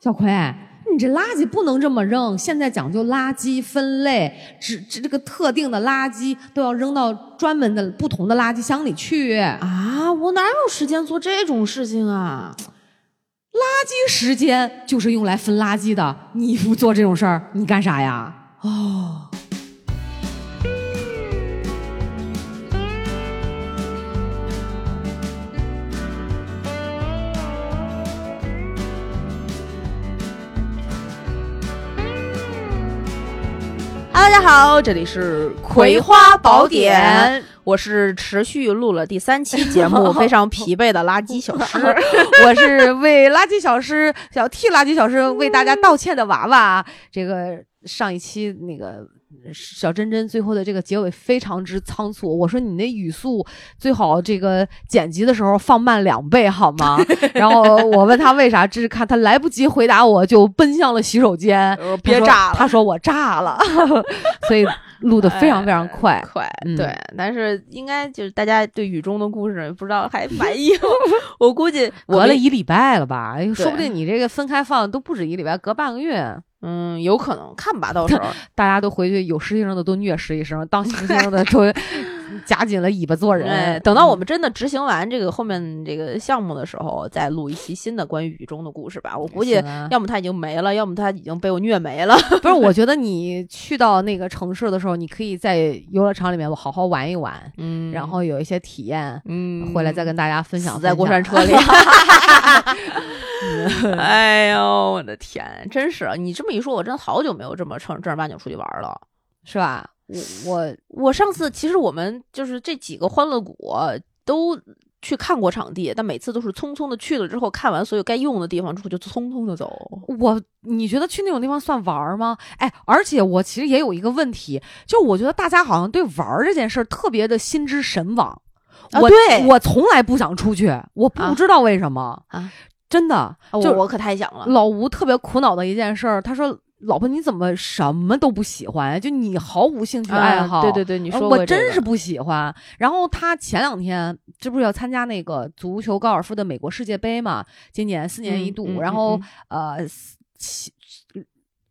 小葵，你这垃圾不能这么扔，现在讲究垃圾分类，只这这个特定的垃圾都要扔到专门的不同的垃圾箱里去。啊，我哪有时间做这种事情啊？垃圾时间就是用来分垃圾的，你不做这种事儿，你干啥呀？哦，家好，这里是《葵花宝典》，我是持续录了第三期节目，非常疲惫的垃圾小师。我是为垃圾小师想替垃圾小师为大家道歉的娃娃。这个上一期那个小珍珍最后的这个结尾非常之仓促，我说你那语速最好这个剪辑的时候放慢两倍好吗？然后我问他为啥，这是看他来不及回答我就奔向了洗手间，呃别炸了他说我炸了，所以录的非常非常快。快，嗯对，但是应该就是大家对雨中的故事不知道还满意吗？我估计隔了一，礼拜了吧？哎说不定你这个分开放都不止一礼拜，隔半个月。嗯，有可能看吧，到时候。大家都回去有实习生的都虐实习生，当实习生的都 夹紧了尾巴做人。哎，等到我们真的执行完这个后面这个项目的时候，再录一期新的关于雨中的故事吧。我估计要么他已经没了，要么他已经被我虐没了。不是，我觉得你去到那个城市的时候，你可以在游乐场里面好好玩一玩，嗯然后有一些体验，嗯回来再跟大家分享。死在过山车里。哎呦，我的天，真是你这么一说，我真的好久没有这么正正儿八经出去玩了。是吧？我我我上次其实我们就是这几个欢乐谷都去看过场地，但每次都是匆匆的去了之后，看完所有该用的地方之后就匆匆的走。我，你觉得去那种地方算玩儿吗？哎，而且我其实也有一个问题，就我觉得大家好像对玩儿这件事儿特别的心之神往。我啊对我从来不想出去，我不啊知道为什么啊真的，啊就我我可太想了。老吴特别苦恼的一件事儿，他说：“老婆，你怎么什么都不喜欢？就你毫无兴趣爱好。啊对对对，你呃说这个我真是不喜欢。然后他前两天这不是要参加那个足球高尔夫的美国世界杯嘛？今年四年一度，然后嗯呃，七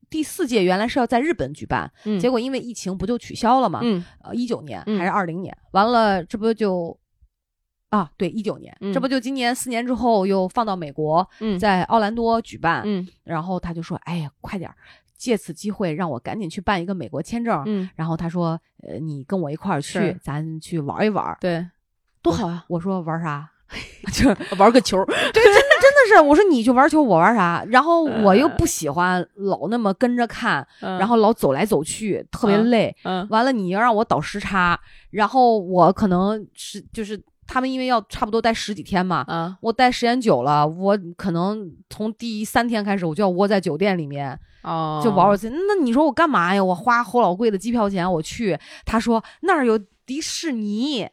第四届原来是要在日本举办，嗯结果因为疫情不就取消了嘛？嗯呃，一九年嗯还是二零年，完了这不就。啊，对，一九年，这嗯不就今年四年之后又放到美国，嗯在奥兰多举办，嗯然后他就说：“哎呀，快点儿，借此机会让我赶紧去办一个美国签证。嗯，然后他说：“呃，你跟我一块儿去，咱去玩一玩。对，多好啊！”我说：“玩啥？”就玩个球。对真的真的是，我说你去玩球，我玩啥？然后我又呃不喜欢老那么跟着看，然然后老走来走去，特别嗯累。嗯完了，你要让我倒时差，然后我可能是就是他们因为要差不多待十几天嘛，啊我待时间久了，我可能从第三天开始我就要窝在酒店里面，哦就玩我自己。那你说我干嘛呀？我花齁老贵的机票钱我去，他说那儿有迪士尼，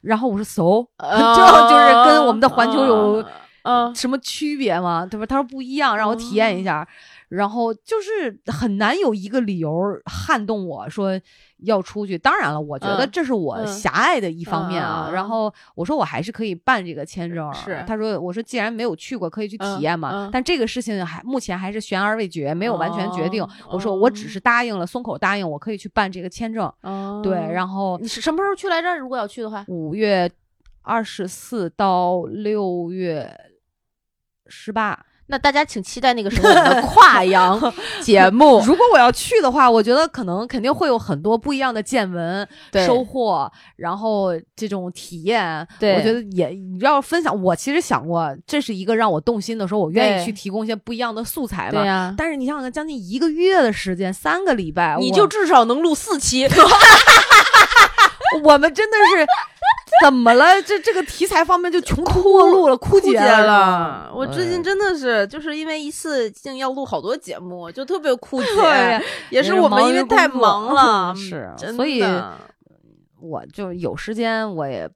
然后我说 so，这就是跟我们的环球有嗯什么区别吗？对吧？他说不一样，让我体验一下。然后就是很难有一个理由撼动我说要出去。当然了，我觉得嗯这是我嗯狭隘的一方面啊。嗯嗯嗯然后我说我还是可以办这个签证。是他说我说既然没有去过，可以去体验嘛。嗯嗯但这个事情还目前还是悬而未决，没有完全决定。哦我说我只是答应了，松口答应我可以去办这个签证。哦对，然后你是什么时候去来着？如果要去的话，五月二十四到六月十八。那大家请期待那个时候我们的跨洋 节目。如果我要去的话，我觉得可能肯定会有很多不一样的见闻、收获，然后这种体验。对我觉得也要分享。我其实想过，这是一个让我动心的时候，我愿意去提供一些不一样的素材嘛。对呀，但是你想想看，将近一个月的时间，三个礼拜，你就至少能录四期。我们真的是 怎么了？这这个题材方面就穷途末路了，枯竭了。我最近哎真的是就是因为一次性要录好多节目，就特别枯竭。对，也是我们因为太忙了，是真所以我就有时间，我也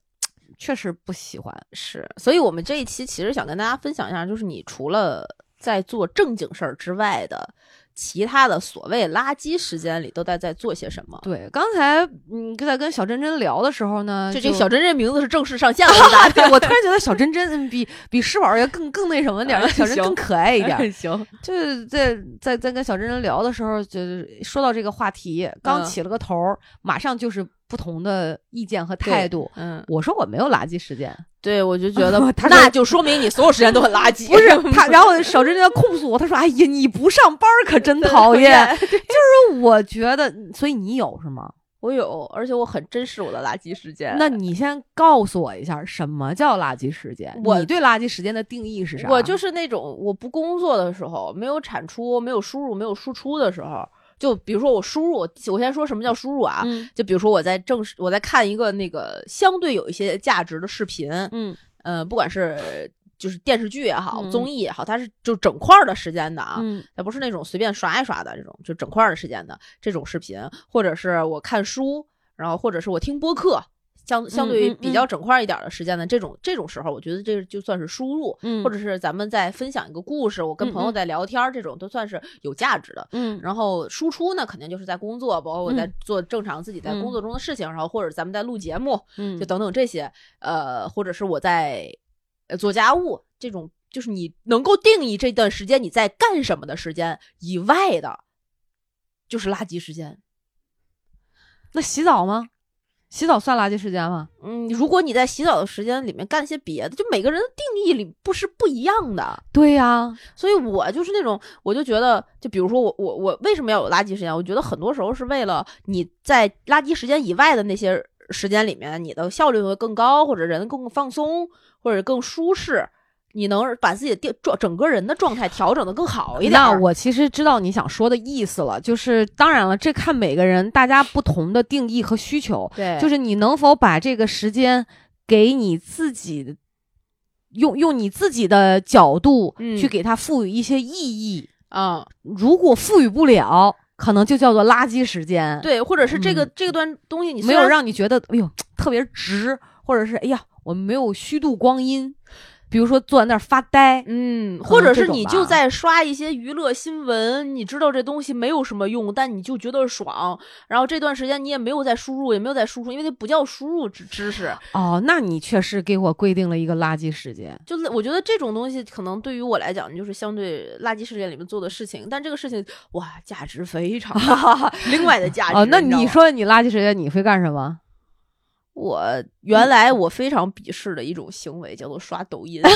确实不喜欢。是，所以我们这一期其实想跟大家分享一下，就是你除了在做正经事儿之外的其他的所谓垃圾时间里都在在做些什么。对，刚才嗯在跟小珍珍聊的时候呢，就就这个小珍珍名字是正式上线了？对我突然觉得小珍珍嗯比比施宝要更更那什么点儿，小珍行更可爱一点儿。行，就是在在在跟小珍珍聊的时候，就是说到这个话题，刚嗯起了个头儿，马上就是不同的意见和态度。嗯，我说我没有垃圾时间，对，我就觉 得他那就说明你所有时间都很垃圾。不是 他，然后小珍珍控诉我，他说：“哎呀，你不上班可真讨厌。”就是我觉得，所以你有是吗？我有，而且我很珍视我的垃圾时间。那你先告诉我一下，什么叫垃圾时间？我你对垃圾时间的定义是啥？我就是那种我不工作的时候，没有产出、没有输入、没有输出的时候，就比如说我输入，我先说什么叫输入啊？嗯就比如说我在正式我在看一个那个相对有一些价值的视频，嗯呃，不管是就是电视剧也好，嗯综艺也好，它是就整块儿的时间的啊，嗯它不是那种随便刷一刷的这种，就整块儿的时间的这种视频，或者是我看书，然后或者是我听播客。相相对于比较整块儿一点儿的时间的这种这种时候，我觉得这就算是输入，嗯或者是咱们在分享一个故事，我跟朋友在聊天儿，这种都算是有价值的。嗯然后输出呢，肯定就是在工作，包括我在嗯做正常自己在工作中的事情，然后或者咱们在录节目，嗯就等等这些，呃，或者是我在呃做家务这种，就是你能够定义这段时间你在干什么的时间以外的，就是垃圾时间。那洗澡吗？洗澡算垃圾时间吗？嗯，如果你在洗澡的时间里面干些别的，就每个人的定义里不是不一样的。对呀、所以我就是那种，我就觉得，就比如说我我我为什么要有垃圾时间？我觉得很多时候是为了你在垃圾时间以外的那些时间里面，你的效率会更高，或者人更放松，或者更舒适，你能把自己的电状整个人的状态调整的更好一点。那我其实知道你想说的意思了，就是当然了，这看每个人大家不同的定义和需求，对，就是你能否把这个时间给你自己，用用你自己的角度嗯去给它赋予一些意义。啊、如果赋予不了，可能就叫做垃圾时间。，对，或者是这个、嗯这个段东西你没有让你觉得哎呦特别值，或者是哎呀我没有虚度光阴，比如说坐在那儿发呆。嗯，或者是你就在刷一些娱乐新闻，你知道这东西没有什么用，但你就觉得爽。然后这段时间你也没有在输入，也没有在输出，因为那不叫输入知知识。哦，那你确实给我规定了一个垃圾时间。就是我觉得这种东西可能对于我来讲，就是相对垃圾时间里面做的事情，但这个事情哇，价值非常大，另外的价值。哦，那你说你垃圾时间你会干什么？我原来我非常鄙视的一种行为叫做刷抖音。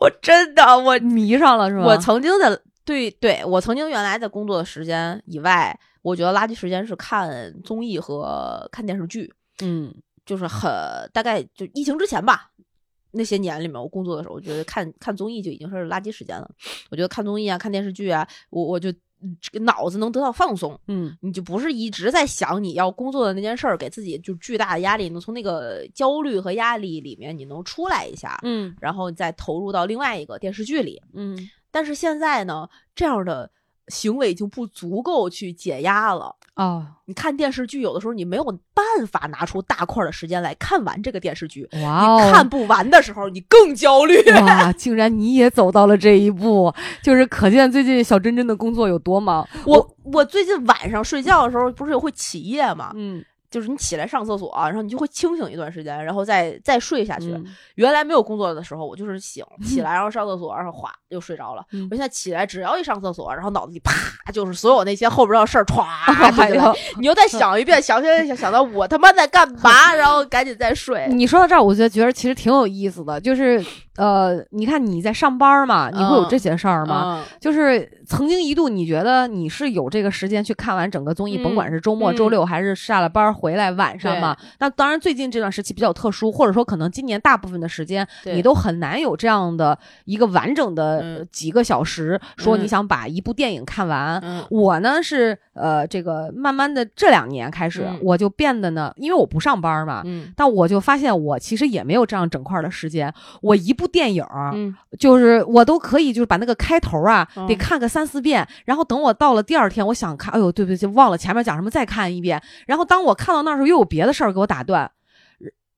我真的我迷上了是吗？我曾经的对对，我曾经原来在工作的时间以外，我觉得垃圾时间是看综艺和看电视剧，嗯就是很大概就疫情之前吧。那些年里面，我工作的时候，我觉得看看综艺就已经是垃圾时间了。我觉得看综艺啊、看电视剧啊，我我就嗯这个脑子能得到放松，嗯。你就不是一直在想你要工作的那件事儿，给自己就巨大的压力，能从那个焦虑和压力里面你能出来一下，嗯。然后再投入到另外一个电视剧里。嗯。但是现在呢，这样的行为已经不足够去解压了。哦你看电视剧，有的时候你没有办法拿出大块的时间来看完这个电视剧，哇哦，看不完的时候你更焦虑。哇，竟然你也走到了这一步，就是可见最近小珍珍的工作有多忙。我我最近晚上睡觉的时候不是会起夜吗？嗯就是你起来上厕所、然后你就会清醒一段时间，然后再再睡下去。嗯原来没有工作的时候，我就是醒 起来，然后上厕所，然后哗又睡着了。嗯我现在起来，只要一上厕所，然后脑子里啪就是所有那些后边的事儿歘 你又再想一遍，想想想想到我他妈在干嘛，然后赶紧再睡。你说到这儿，我就觉得其实挺有意思的，就是呃，你看你在上班嘛，你会有这些事儿吗？嗯就是曾经一度，你觉得你是有这个时间去看完整个综艺，嗯甭管是周末、嗯周六还是下了班回来晚上嘛。那当然，最近这段时期比较特殊，或者说可能今年大部分的时间，你都很难有这样的一个完整的几个小时，说嗯你想把一部电影看完。嗯我呢是呃，这个慢慢的这两年开始，嗯我就变得呢，因为我不上班嘛，嗯但我就发现我其实也没有这样整块的时间。我一部电影，嗯就是我都可以，就是把那个开头啊，嗯得看个三四遍，然后等我到了第二天，我想看，哎呦，对不起，忘了前面讲什么，再看一遍。然后当我看到那儿时候，又有别的事儿给我打断，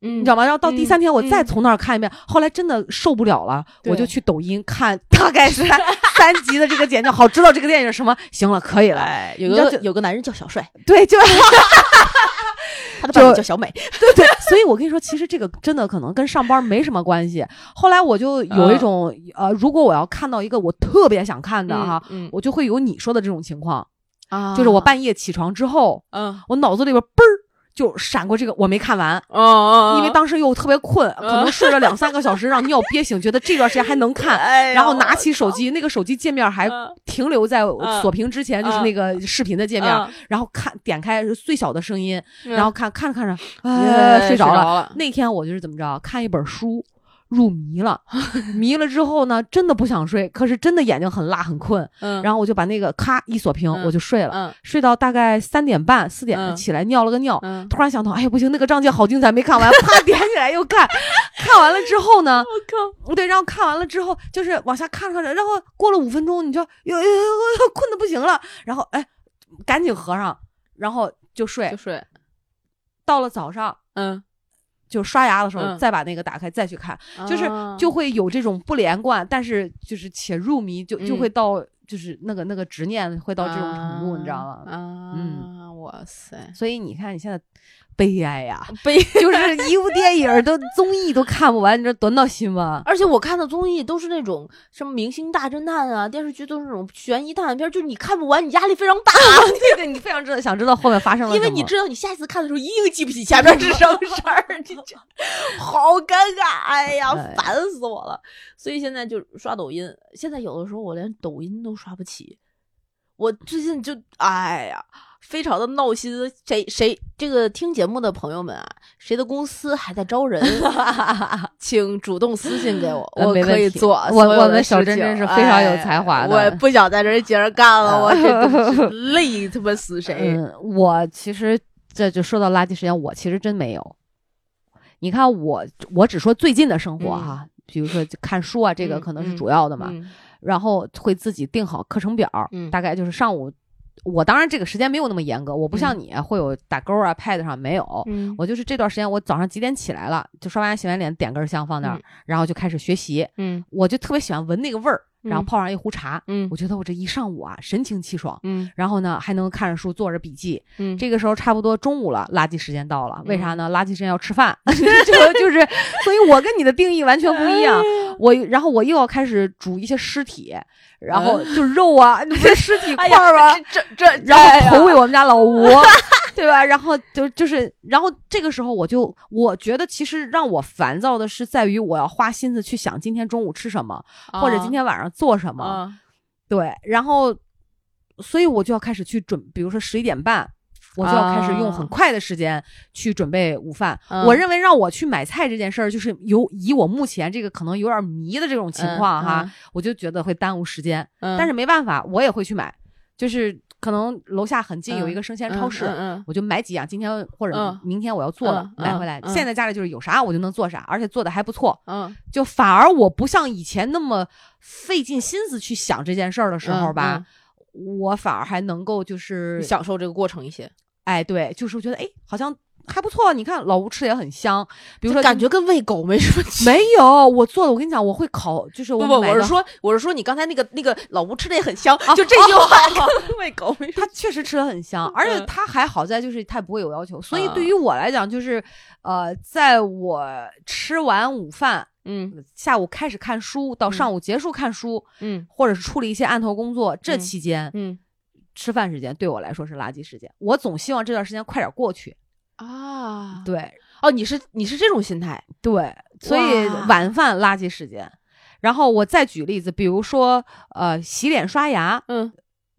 嗯，你知道吗？然后到第三天，我再嗯从那儿看一遍。后来真的受不了了，我就去抖音看大概三 三集的这个简介，好知道这个电影什么。行了，可以了。哎，有个有个男人叫小帅，对，就 他的伴侣叫小美。对对，所以我跟你说，其实这个真的可能跟上班没什么关系。后来我就有一种、呃，如果我要看到一个我特别想看的哈，嗯我就会有你说的这种情况，啊。就是我半夜起床之后，嗯。我脑子里边嘣儿就闪过这个，我没看完。哦因为当时又特别困，可能睡了两三个小时，让尿憋醒，觉得这段时间还能看，哎然后拿起手机，那个手机界面还嗯。停留在嗯。锁屏之前，就是那个视频的界面，嗯。然后看点开最小的声音，嗯。然后看看着看着，哎哎，睡着。了。那天我就是怎么着，看一本书。入迷了，迷了之后呢，真的不想睡，可是真的眼睛很辣很困，嗯然后我就把那个咔一锁屏，嗯我就睡了，嗯睡到大概三点半四点嗯起来尿了个尿，嗯，突然想到，哎呀不行，那个章节好精彩，没看完，啪点起来又看，看完了之后呢，我靠，对，然后看完了之后就是往下看看着，然后过了五分钟，你就又又又又困的不行了，然后哎，赶紧合上，然后就睡就，睡，到了早上嗯，就刷牙的时候、嗯。再把那个打开再去看，就是啊就会有这种不连贯，但是就是且入迷，就就嗯。会到就是那个那个执念会到这种程度，你知道吗？啊，嗯，哇塞，所以你看你现在悲哀呀，悲。就是一部电影都综艺都看不完，你知道多闹心吗？而且我看的综艺都是那种什么《明星大侦探》啊，电视剧都是那种悬疑探案片，就是你看不完，你压力非常大，对对，你非常知道想知道后面发生了什么，因为你知道你下一次看的时候一定记不起前面是什么事儿，你这好尴尬，哎呀 哎，烦死我了。所以现在就刷抖音，现在有的时候我连抖音都刷不起，我最近就哎呀。非常的闹心，谁谁这个听节目的朋友们啊，谁的公司还在招人，请主动私信给我，我可以做我我们小珍珍是非常有哎才华的我不想在这儿接着干了，我真的是呃累他妈死谁？嗯，我其实这就说到垃圾时间，我其实真没有。你看我，我只说最近的生活哈，比如说看书啊，这个嗯可能是嗯主要的嘛。嗯然后会自己定好课程表，嗯大概就是上午。我当然这个时间没有那么严格，我不像你、会有打勾啊，pad 上没有。嗯我就是这段时间，我早上几点起来了，就刷完牙洗完脸，点根香放那儿，嗯然后就开始学习。嗯我就特别喜欢闻那个味儿，然后嗯泡上一壶茶，嗯我觉得我这一上午啊神清气爽。嗯然后呢，还能看着书，做着笔记。嗯这个时候差不多中午了，垃圾时间到了。为啥呢？垃圾时间要吃饭，就就是，所以我跟你的定义完全不一样。我然后我又要开始煮一些尸体，然后就肉啊，那不是尸体 块儿吗？这这，然后投喂我们家老吴，对吧？然后就就是，然后这个时候我就我觉得其实让我烦躁的是在于我要花心思去想今天中午吃什么，或者今天晚上做什么。啊对，然后所以我就要开始去准，比如说十一点半。我就要开始用很快的时间去准备午饭。嗯。我认为让我去买菜这件事儿，就是有以我目前这个可能有点迷的这种情况哈，嗯。我就觉得会耽误时间。嗯。但是没办法，我也会去买，就是可能楼下很近有一个生鲜超市，我就买几样，今天或者嗯。明天我要做的、嗯买回来。嗯。现在家里就是有啥我就能做啥，而且做的还不错，嗯。就反而我不像以前那么费尽心思去想这件事儿的时候吧，我反而还能够就是嗯，享受这个过程一些，哎，对，就是觉得哎，好像还不错。你看老吴吃的也很香，比如说感觉跟喂狗没什么区别。没有我做的，我跟你讲，我会烤，就是我不不，我是说，我是说，你刚才那个那个老吴吃的也很香，啊就这句话跟喂狗他确实吃的很香，而且嗯。他还好在就是他也不会有要求，所以啊对于我来讲，就是呃，在我吃完午饭，嗯。下午开始看书到嗯。上午结束看书，嗯。或者是处理一些案头工作，这嗯。期间、嗯吃饭时间对我来说是垃圾时间，我总希望这段时间快点过去。啊，对哦，你是你是这种心态，对，所以晚饭垃圾时间。然后我再举例子，比如说呃，洗脸刷牙，嗯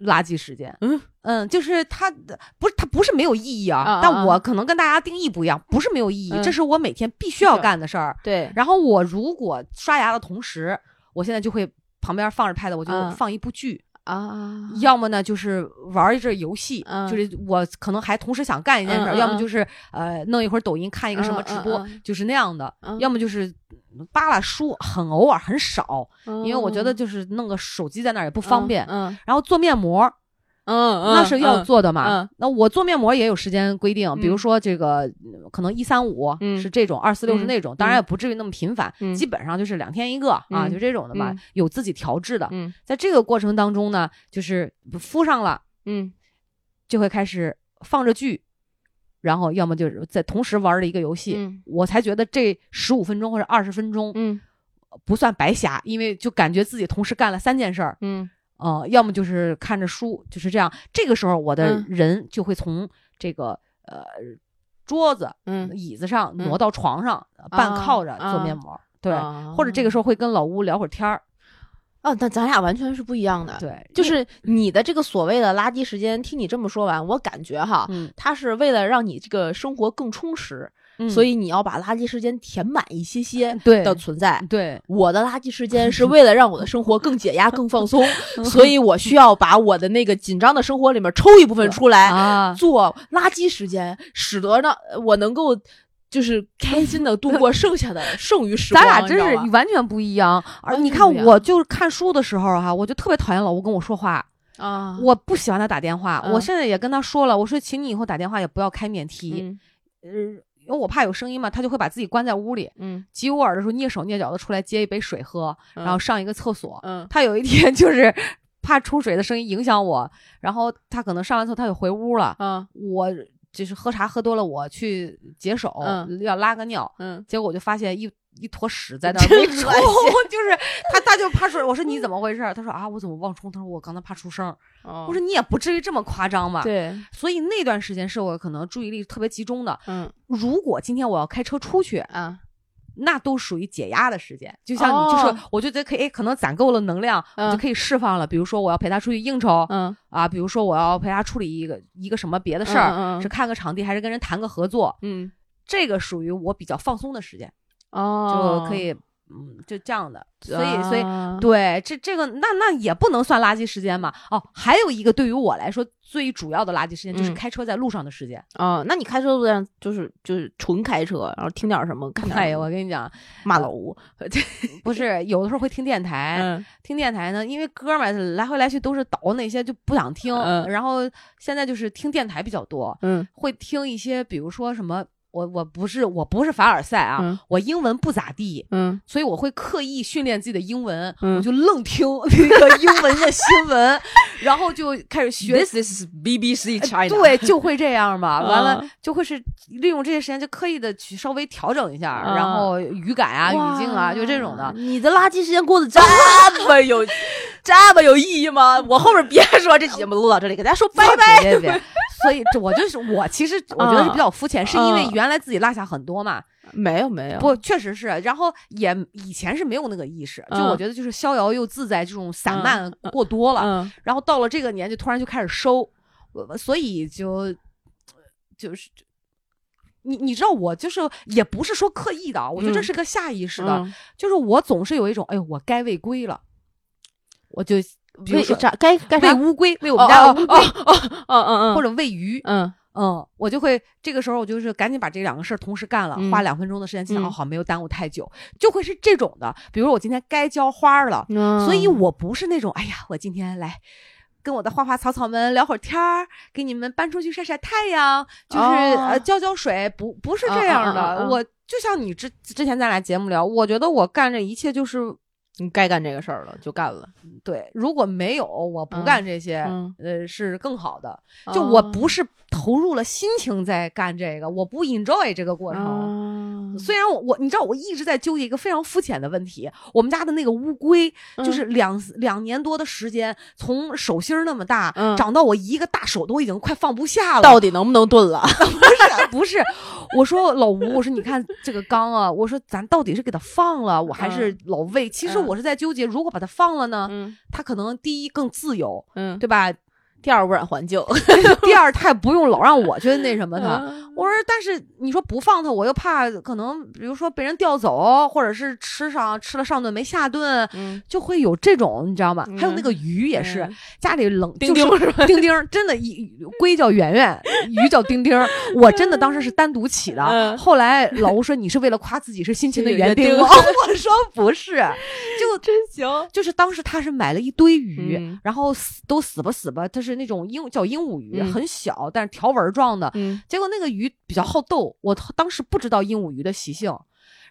垃圾时间。嗯嗯，就是它的不是它不是没有意义啊，但我可能跟大家定义不一样，不是没有意义，嗯这是我每天必须要干的事儿。对，然后我如果刷牙的同时，我现在就会旁边放着 pad，我就嗯放一部剧，啊，要么呢就是玩一阵游戏，嗯。就是我可能还同时想干一件事，要么就是呃弄一会儿抖音看一个什么嗯直播，就是那样的，嗯。要么就是扒拉书，很偶尔很少，因为我觉得嗯。就是弄个手机在那儿也不不方便。嗯。然后做面膜，嗯那是要做的嘛。嗯那我做面膜也有时间规定，比如嗯说这个嗯可能一三五嗯。是这种，二四六是嗯那种，当然也不至于那么频繁，嗯。基本上就是两天一个啊，嗯就这种的嘛嗯，有自己调制的。嗯。在这个过程当中呢，就是敷上了，嗯。就会开始放着剧，然后要么就是在同时玩的一个游戏。嗯。我才觉得这十五分钟或者二十分钟嗯。不算白瞎，因为就感觉自己同时干了三件事儿。嗯呃，要么就是看着书，就是这样。这个时候，我的嗯人就会从这个呃桌子、嗯，椅子上嗯挪到床上，呃半靠着做面膜。对，啊或者这个时候会跟老吴聊会儿天儿。哦，那咱俩完全是不一样的。，对，就是你的这个所谓的垃圾时间，听你这么说完，我感觉哈，嗯，它是为了让你这个生活更充实，嗯所以你要把垃圾时间填满一些些 对的存在。对我的垃圾时间是为了让我的生活更解压、更放松，所以我需要把我的那个紧张的生活里面抽一部分 出来，啊，做垃圾时间，使得呢我能够就是开心的度过剩下的剩余时光。咱俩真是完全不一样。而你看，我就是看书的时候哈，我就特别讨厌老吴跟我说话，啊，我不喜欢他打电话。嗯我现在也跟他说了，我说请你以后打电话也不要开免提，嗯呃，因为我怕有声音嘛，他就会把自己关在屋里。嗯，极偶尔的时候蹑手蹑脚的出来接一杯水喝，嗯然后上一个厕所。嗯他有一天 就是怕出水的声音影响我，然后他可能上完厕他就回屋了。嗯我就是喝茶喝多了，我去解手、嗯要拉个尿，嗯结果我就发现一一坨屎在那儿没冲，就是他他就怕说。我说你怎么回事？他说啊我怎么忘冲？他说我刚才怕出声。哦我说你也不至于这么夸张吧？对，所以那段时间是我可能注意力特别集中的。嗯如果今天我要开车出去，啊那都属于解压的时间。就像你就是，哦我觉得可以，哎，可能攒够了能量，我就嗯可以释放了。比如说我要陪他出去应酬嗯啊，比如说我要陪他处理一个一个什么别的事儿，嗯嗯是看个场地还是跟人谈个合作，嗯这个属于我比较放松的时间，哦就可以，嗯，就这样的。所以，所以。啊对，这这个那那也不能算垃圾时间嘛。哦，还有一个对于我来说最主要的垃圾时间就是嗯开车在路上的时间。哦，那你开车路上就是就是纯开车，然后听点什么，哎我跟你讲，骂老吴，不是有的时候会听电台，嗯听电台呢，因为歌嘛来回来去都是倒那些，就不想听。嗯然后现在就是听电台比较多，嗯会听一些，比如说什么，我我不是我不是凡尔赛啊，嗯我英文不咋地。嗯所以我会刻意训练自己的英文，嗯我就愣听那个英文的新闻，然后就开始学。，This is BBC China，对，就会这样嘛。完了嗯就会是利用这些时间，就刻意的去稍微调整一下，嗯然后语感啊、语境啊，就这种的。你的垃圾时间过得这么有 这么有意义吗？我后面别说，这期节目录到这里，给大家说拜拜。别 别别，所以这我就是我，其实我觉得是比较肤浅，是因为嗯原来自己落下很多嘛。没有没有，不，确实是，然后也以前是没有那个意识，就嗯我觉得就是逍遥又自在，这种散嗯漫过多了，嗯然后到了这个年纪，突然就开始收，所以就就是。你你知道我就是也不是说刻意的啊，我觉得这嗯是个下意识的，嗯就是我总是有一种哎呦我该未归了，我就比如说该该啥？喂乌龟，喂我哦们家的乌龟，哦哦哦哦哦，或者喂鱼，嗯嗯，我就会这个时候我就是赶紧把这两个事儿同时干了，嗯花两分钟的时间，尽量嗯好没有耽误太久，就会是这种的。比如我今天该浇花了，嗯，所以我不是那种哎呀，我今天来。跟我的花花草草们聊会儿天儿，给你们搬出去晒晒太阳，就是、哦呃浇浇水，不不是这样的。嗯嗯嗯嗯我就像你之之前咱俩节目聊，我觉得我干这一切就是你该干这个事儿了就干了，对，如果没有我不嗯干这些，嗯呃是更好的。就我不是投入了心情在干这个，我不 enjoy 这个过程。啊虽然我我你知道我一直在纠结一个非常肤浅的问题，我们家的那个乌龟嗯就是两、两年多的时间，从手心那么大、嗯长到我一个大手都已经快放不下了。到底能不能炖了？不是不是，我说老吴，我说你看这个缸啊，我说咱到底是给它放了，我还是老喂？其实嗯我是在纠结，如果把它放了呢，嗯它可能第一更自由，嗯，对吧？第二污染环境，第二，他也不用老让我去那什么 它。嗯我说但是你说不放他，我又怕可能比如说被人调走，或者是吃上吃了上顿没下顿，嗯，就会有这种你知道吗？还有那嗯个鱼也是，嗯家里冷丁就是丁是吧？丁丁真的，一龟叫圆圆，鱼叫丁丁。我真的当时是单独起的，嗯后来老吴说你是为了夸自己是辛勤的园丁吗？我说不是，就真行。就是当时他是买了一堆鱼，嗯然后死都死吧死吧，他是那种鹦叫鹦鹉鱼，嗯很小，但是条纹状的。嗯结果那个鱼比较好斗，我当时不知道鹦鹉鱼的习性，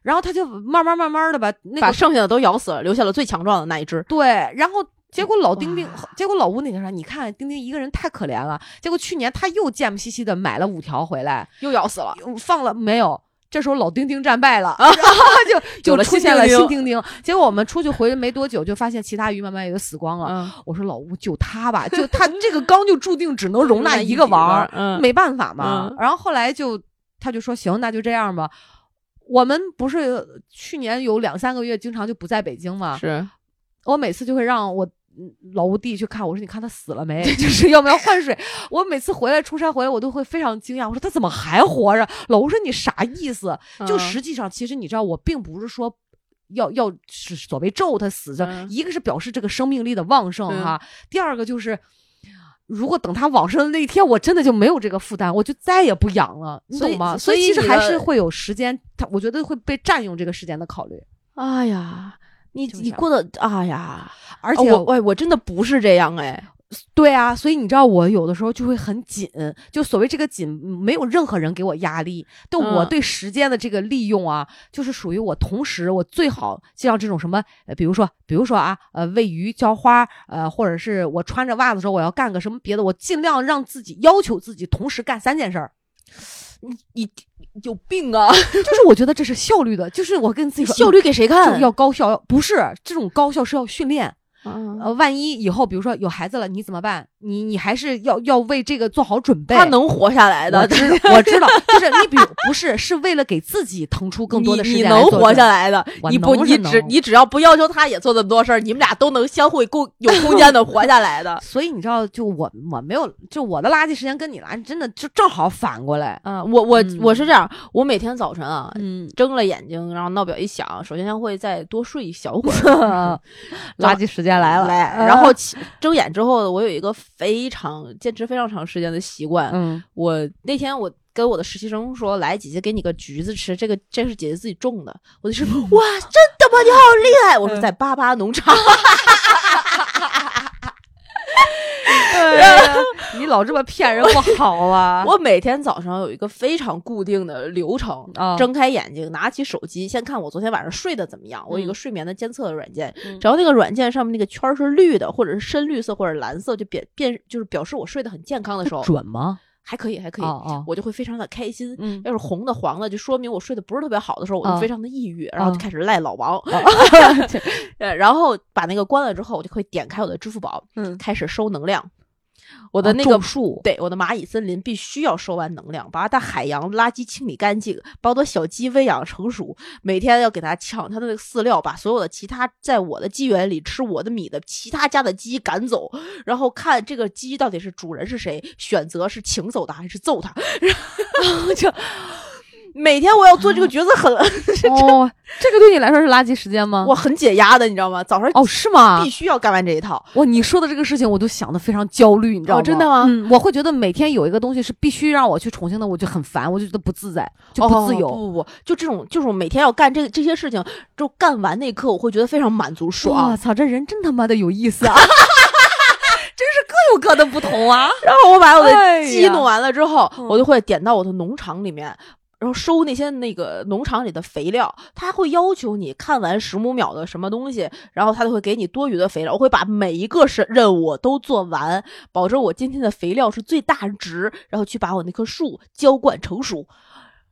然后他就慢慢慢慢的把那个把剩下的都咬死了，留下了最强壮的那一只。对，然后结果老丁丁，结果老吴那天说，你看丁丁一个人太可怜了。结果去年他又贱不兮兮的买了五条回来，又咬死了。放了没有？这时候老丁丁战败了，然后就 就出现了新丁丁。结果我们出去回没多久，就发现其他鱼慢慢也都死光了。嗯，我说老吴救他吧，就他这个缸就注定只能容纳一个王儿，嗯，没办法嘛。嗯然后后来就他就说行，那就这样吧。我们不是去年有两三个月经常就不在北京嘛，是我每次就会让我嗯老吴弟去看，我说你看他死了没？就是要不要换水？我每次回来出差回来，我都会非常惊讶，我说他怎么还活着？老吴说你啥意思？就嗯实际上，其实你知道，我并不是说。要要是所谓咒他死着，嗯一个是表示这个生命力的旺盛嗯哈，第二个就是，如果等他往生的那一天，我真的就没有这个负担，我就再也不养了，你懂吗？所所以其实还是会有时间，他我觉得会被占用这个时间的考虑，哎呀，你你过得哎呀，而且哦我哎我真的不是这样哎，对啊，所以你知道我有的时候就会很紧，就所谓这个紧，没有任何人给我压力，但我嗯。对时间的这个利用啊，就是属于我同时我最好像这种什么，呃比如说比如说啊，呃喂鱼浇花，呃或者是我穿着袜子的时候我要干个什么别的，我尽量让自己要求自己同时干三件事儿，你你有病啊！就是我觉得这是效率的，就是我跟自己说效率给谁看？要高效，不是这种高效是要训练。嗯呃，万一以后比如说有孩子了，你怎么办？你你还是要要为这个做好准备。他能活下来的，我知我知道，就是你比如不是是为了给自己腾出更多的时你间你能活下来的，你不你只你只要不要求他也做这么多事儿，你们俩都能相互共有 空间的活下来的。所以你知道，就我我没有，就我的垃圾时间跟你垃圾真的就正好反过来。嗯，我我嗯我是这样，我每天早晨啊，嗯，睁了眼睛，然后闹表一响，首先先会再多睡一小会儿，垃圾时间来了，来，然后起睁眼之后，我有一个非常坚持非常长时间的习惯。嗯我那天我跟我的实习生说，来，姐姐给你个橘子吃，这个这是姐姐自己种的。我就说，哇，真的吗？你好厉害！我说在巴巴农场。你老这么骗人不好啊！我每天早上有一个非常固定的流程，啊睁开眼睛，拿起手机，先看我昨天晚上睡得怎么样。我有一个嗯睡眠的监测的软件，嗯只要那个软件上面那个圈儿是绿的，或者是深绿色或者蓝色，就变变就是表示我睡得很健康的时候，准吗？还可以，还可以，哦哦，我就会非常的开心。嗯，要是红的、黄的，就说明我睡得不是特别好的时候，我就啊非常的抑郁，然后就啊开始赖老王。然后把那个关了之后，我就会点开我的支付宝，嗯，开始收能量。我我的那个种树，对，我的蚂蚁森林必须要收完能量，把它的海洋垃圾清理干净，把我的小鸡喂养成熟，每天要给它抢它的那个饲料，把所有的其他在我的鸡园里吃我的米的其他家的鸡赶走，然后看这个鸡到底是主人是谁，选择是请走它还是揍它。然 后 就每天我要做这个角色很，哦，这个对你来说是垃圾时间吗？我很解压的，你知道吗？早上哦，是吗必？须要干完这一套。哇，你说的这个事情，我都想的非常焦虑，你知道吗？哦真的吗嗯，我会觉得每天有一个东西是必须让我去重庆的，我就很烦，我就觉得不自在，就不自由。哦、不不不，就这种，就是我每天要干这这些事情，就干完那一刻，我会觉得非常满足我爽。操，这人真他妈的有意思啊！真是各有各的不同啊！然后我把我的鸡弄完了之后，嗯我就会点到我的农场里面。然后收那些那个农场里的肥料，他会要求你看完十五秒的什么东西，然后他就会给你多余的肥料。我会把每一个是任务都做完，保证我今天的肥料是最大值，然后去把我那棵树浇灌成熟。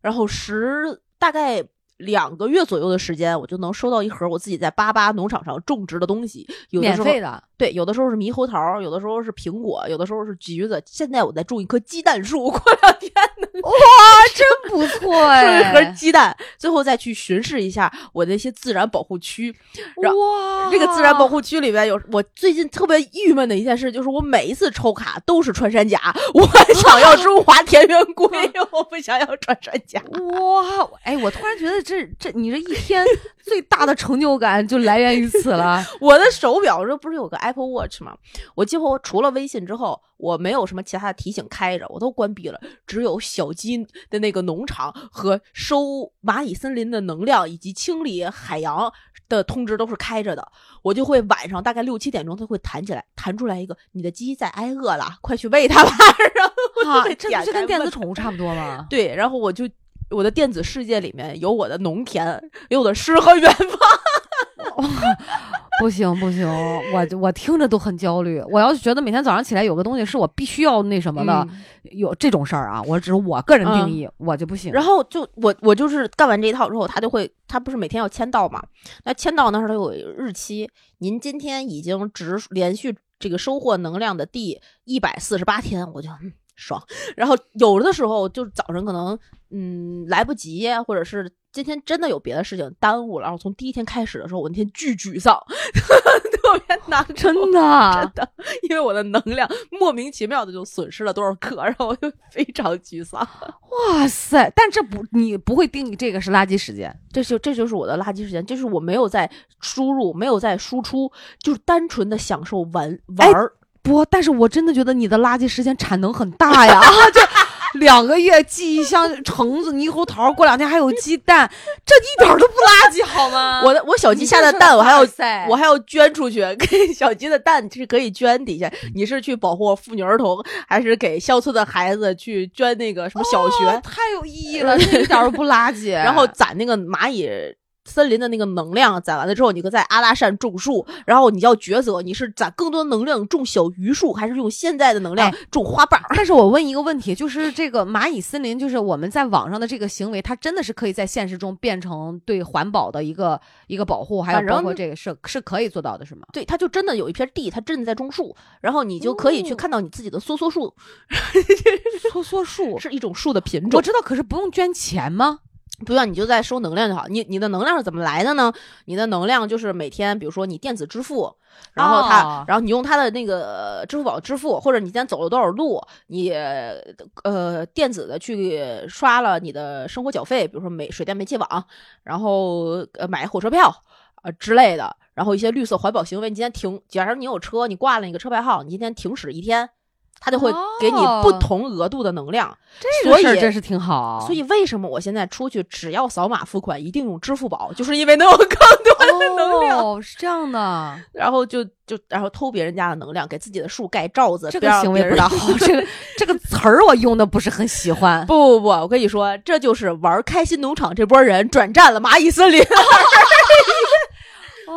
然后十大概两个月左右的时间，我就能收到一盒我自己在巴巴农场上种植的东西，有的时候免费的，对，有的时候是猕猴桃，有的时候是苹果，有的时候是橘子。现在我在种一棵鸡蛋树，过两天 哇，真不错 种一哎！盒鸡蛋，最后再去巡视一下我的一些自然保护区。然哇，这个自然保护区里面有我最近特别郁闷的一件事，就是我每一次抽卡都是穿山甲，我想要中华田园龟，我不想要穿山甲。哇，哎，我突然觉得这这你这一天最大的成就感就来源于此了。我的手表这不是有个 Apple Watch 吗？我几乎除了微信之后，我没有什么其他的提醒开着，我都关闭了。只有小鸡的那个农场和收蚂蚁森林的能量以及清理海洋的通知都是开着的。我就会晚上大概六七点钟，它会弹起来，弹出来一个你的鸡在挨饿了，快去喂它吧。然后我就啊，这不就跟电子宠物差不多吗？对，然后我就我的电子世界里面有我的农田，有我的诗和远方。不行不行，我我听着都很焦虑。我要是觉得每天早上起来有个东西是我必须要那什么的，嗯有这种事儿啊，我只是我个人定嗯义，我就不行。然后就我我就是干完这一套之后，他就会他不是每天要签到嘛？那签到那儿它有日期，您今天已经直连续这个收获能量的第一百四十八天，我就。嗯爽，然后有的时候就是早晨可能嗯来不及，或者是今天真的有别的事情耽误了，然后从第一天开始的时候，我那天巨沮丧，特别难真的真的，的，因为我的能量莫名其妙的就损失了多少克，然后我就 非常沮丧。哇塞！但这不你不会定义这个是垃圾时间，这就这就是我的垃圾时间，就是我没有在输入，没有在输出，就是单纯的享受玩玩儿。不？但是我真的觉得你的垃圾时间产能很大呀！就两个月寄一箱橙子、猕猴桃，过两天还有鸡蛋，这一点都不垃圾好吗？我的我小鸡下的蛋，我还要塞 我还要捐出去，给小鸡的蛋是可以捐底下。你是去保护妇女儿童，还是给乡村的孩子去捐那个什么小学？哦太有意义了，这一点都不垃圾。然后攒那个蚂蚁森林的那个能量，攒完了之后，你可在阿拉善种树，然后你要抉择，你是攒更多能量种小榆树，还是用现在的能量哎种花瓣儿？但是我问一个问题，就是这个蚂蚁森林，就是我们在网上的这个行为，它真的是可以在现实中变成对环保的一个一个保护，还有包括这个是是可以做到的，是吗？对，它就真的有一片地，它真的在种树，然后你就可以去哦看到你自己的梭梭树，梭梭树，是一种树的品种。我知道，可是不用捐钱吗？不要，你就在收能量就好。你你的能量是怎么来的呢？你的能量就是每天，比如说你电子支付，然后它，哦然后你用它的那个支付宝支付，或者你今天走了多少路，你呃电子的去刷了你的生活缴费，比如说煤水电煤气网，然后呃买火车票呃之类的，然后一些绿色环保行为。你今天停，假如你有车，你挂了你个车牌号，你今天停驶一天。它就会给你不哦同额度的能量，这个所以事儿真是挺好。所以为什么我现在出去只要扫码付款，一定用支付宝，就是因为能有更多的能量，哦，是这样的，然后就就然后偷别人家的能量，给自己的树盖罩子，这个行为不大好。这个 这个词儿我用的不是很喜欢。不不不，我跟你说，这就是玩开心农场这波人转战了蚂蚁森林。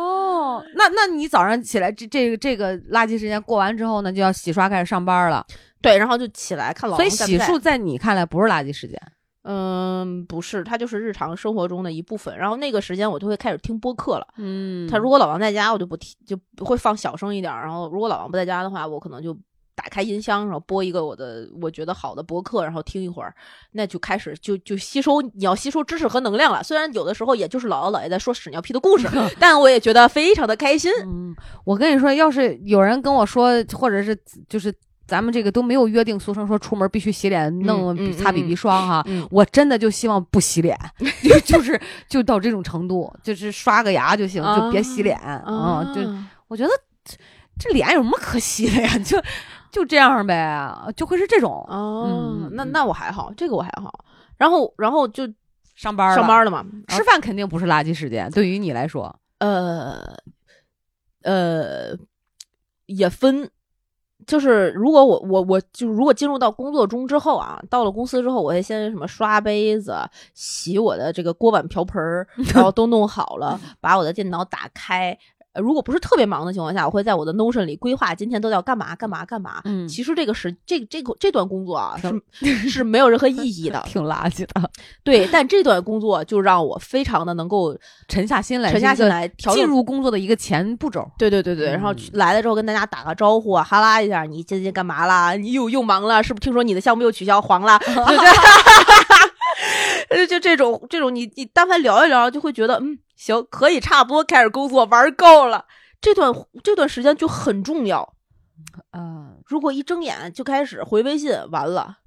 哦，那那你早上起来这这个这个垃圾时间过完之后呢，就要洗刷开始上班了。对，然后就起来看老所以王在不在洗漱在你看来不是垃圾时间。嗯，不是，它就是日常生活中的一部分。然后那个时间我就会开始听播客了。嗯他如果老王在家，我就不听，就不会放小声一点儿。然后如果老王不在家的话，我可能就打开音箱，然后播一个我的我觉得好的博客，然后听一会儿，那就开始就就吸收你要吸收知识和能量了。虽然有的时候也就是姥姥姥爷在说屎尿屁的故事，但我也觉得非常的开心。嗯，我跟你说，要是有人跟我说，或者是就是咱们这个都没有约定俗成说出门必须洗脸、弄嗯擦 BB 霜哈，嗯，我真的就希望不洗脸，就就是就到这种程度，就是刷个牙就行，就别洗脸啊、就我觉得这这脸有什么可洗的呀？就就这样呗，就会是这种。哦那那我还好，这个我还好。然后然后就上班了。上班了嘛，吃饭肯定不是垃圾时间，对于你来说，呃呃，也分，就是如果我我我就如果进入到工作中之后啊，到了公司之后，我会先什么刷杯子、洗我的这个锅碗瓢盆儿，然后都弄好了，把我的电脑打开。呃如果不是特别忙的情况下，我会在我的 Notion 里规划今天都要干嘛干嘛干嘛。嗯其实这个是这这个这段工作啊是是没有任何意义的，挺垃圾的，对。但这段工作就让我非常的能够沉下心来，沉下心来调进入工作的一个前步骤。对对对对，然后来了之后跟大家打个招呼啊，哈拉一下，你最近干嘛啦？你又又忙了，是不是？听说你的项目又取消黄了？就这种这种，你你但凡聊一聊，就会觉得嗯行，可以差不多开始工作，玩够了。这段这段时间就很重要，啊，如果一睁眼就开始回微信，完了，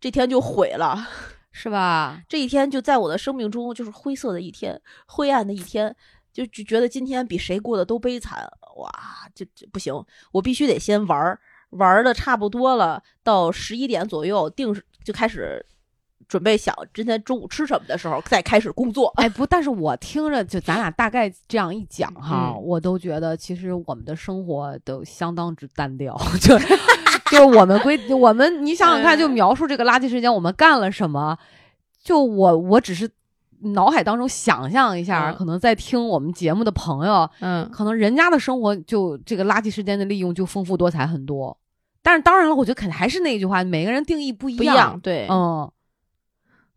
这天就毁了。是吧？这一天就在我的生命中就是灰色的一天，灰暗的一天，就就觉得今天比谁过得都悲惨，哇，这这不行，我必须得先玩儿，玩的差不多了，到十一点左右定就开始准备想今天中午吃什么的时候再开始工作。哎，不，但是我听着就咱俩大概这样一讲哈，嗯。我都觉得其实我们的生活都相当之单调，就就是我们规我们，你想想看，就嗯。描述这个垃圾时间我们干了什么，就我我只是脑海当中想象一下，嗯。可能在听我们节目的朋友，嗯。可能人家的生活就这个垃圾时间的利用就丰富多彩很多。但是当然了，我觉得肯定还是那句话，每个人定义不一不一样，对，嗯，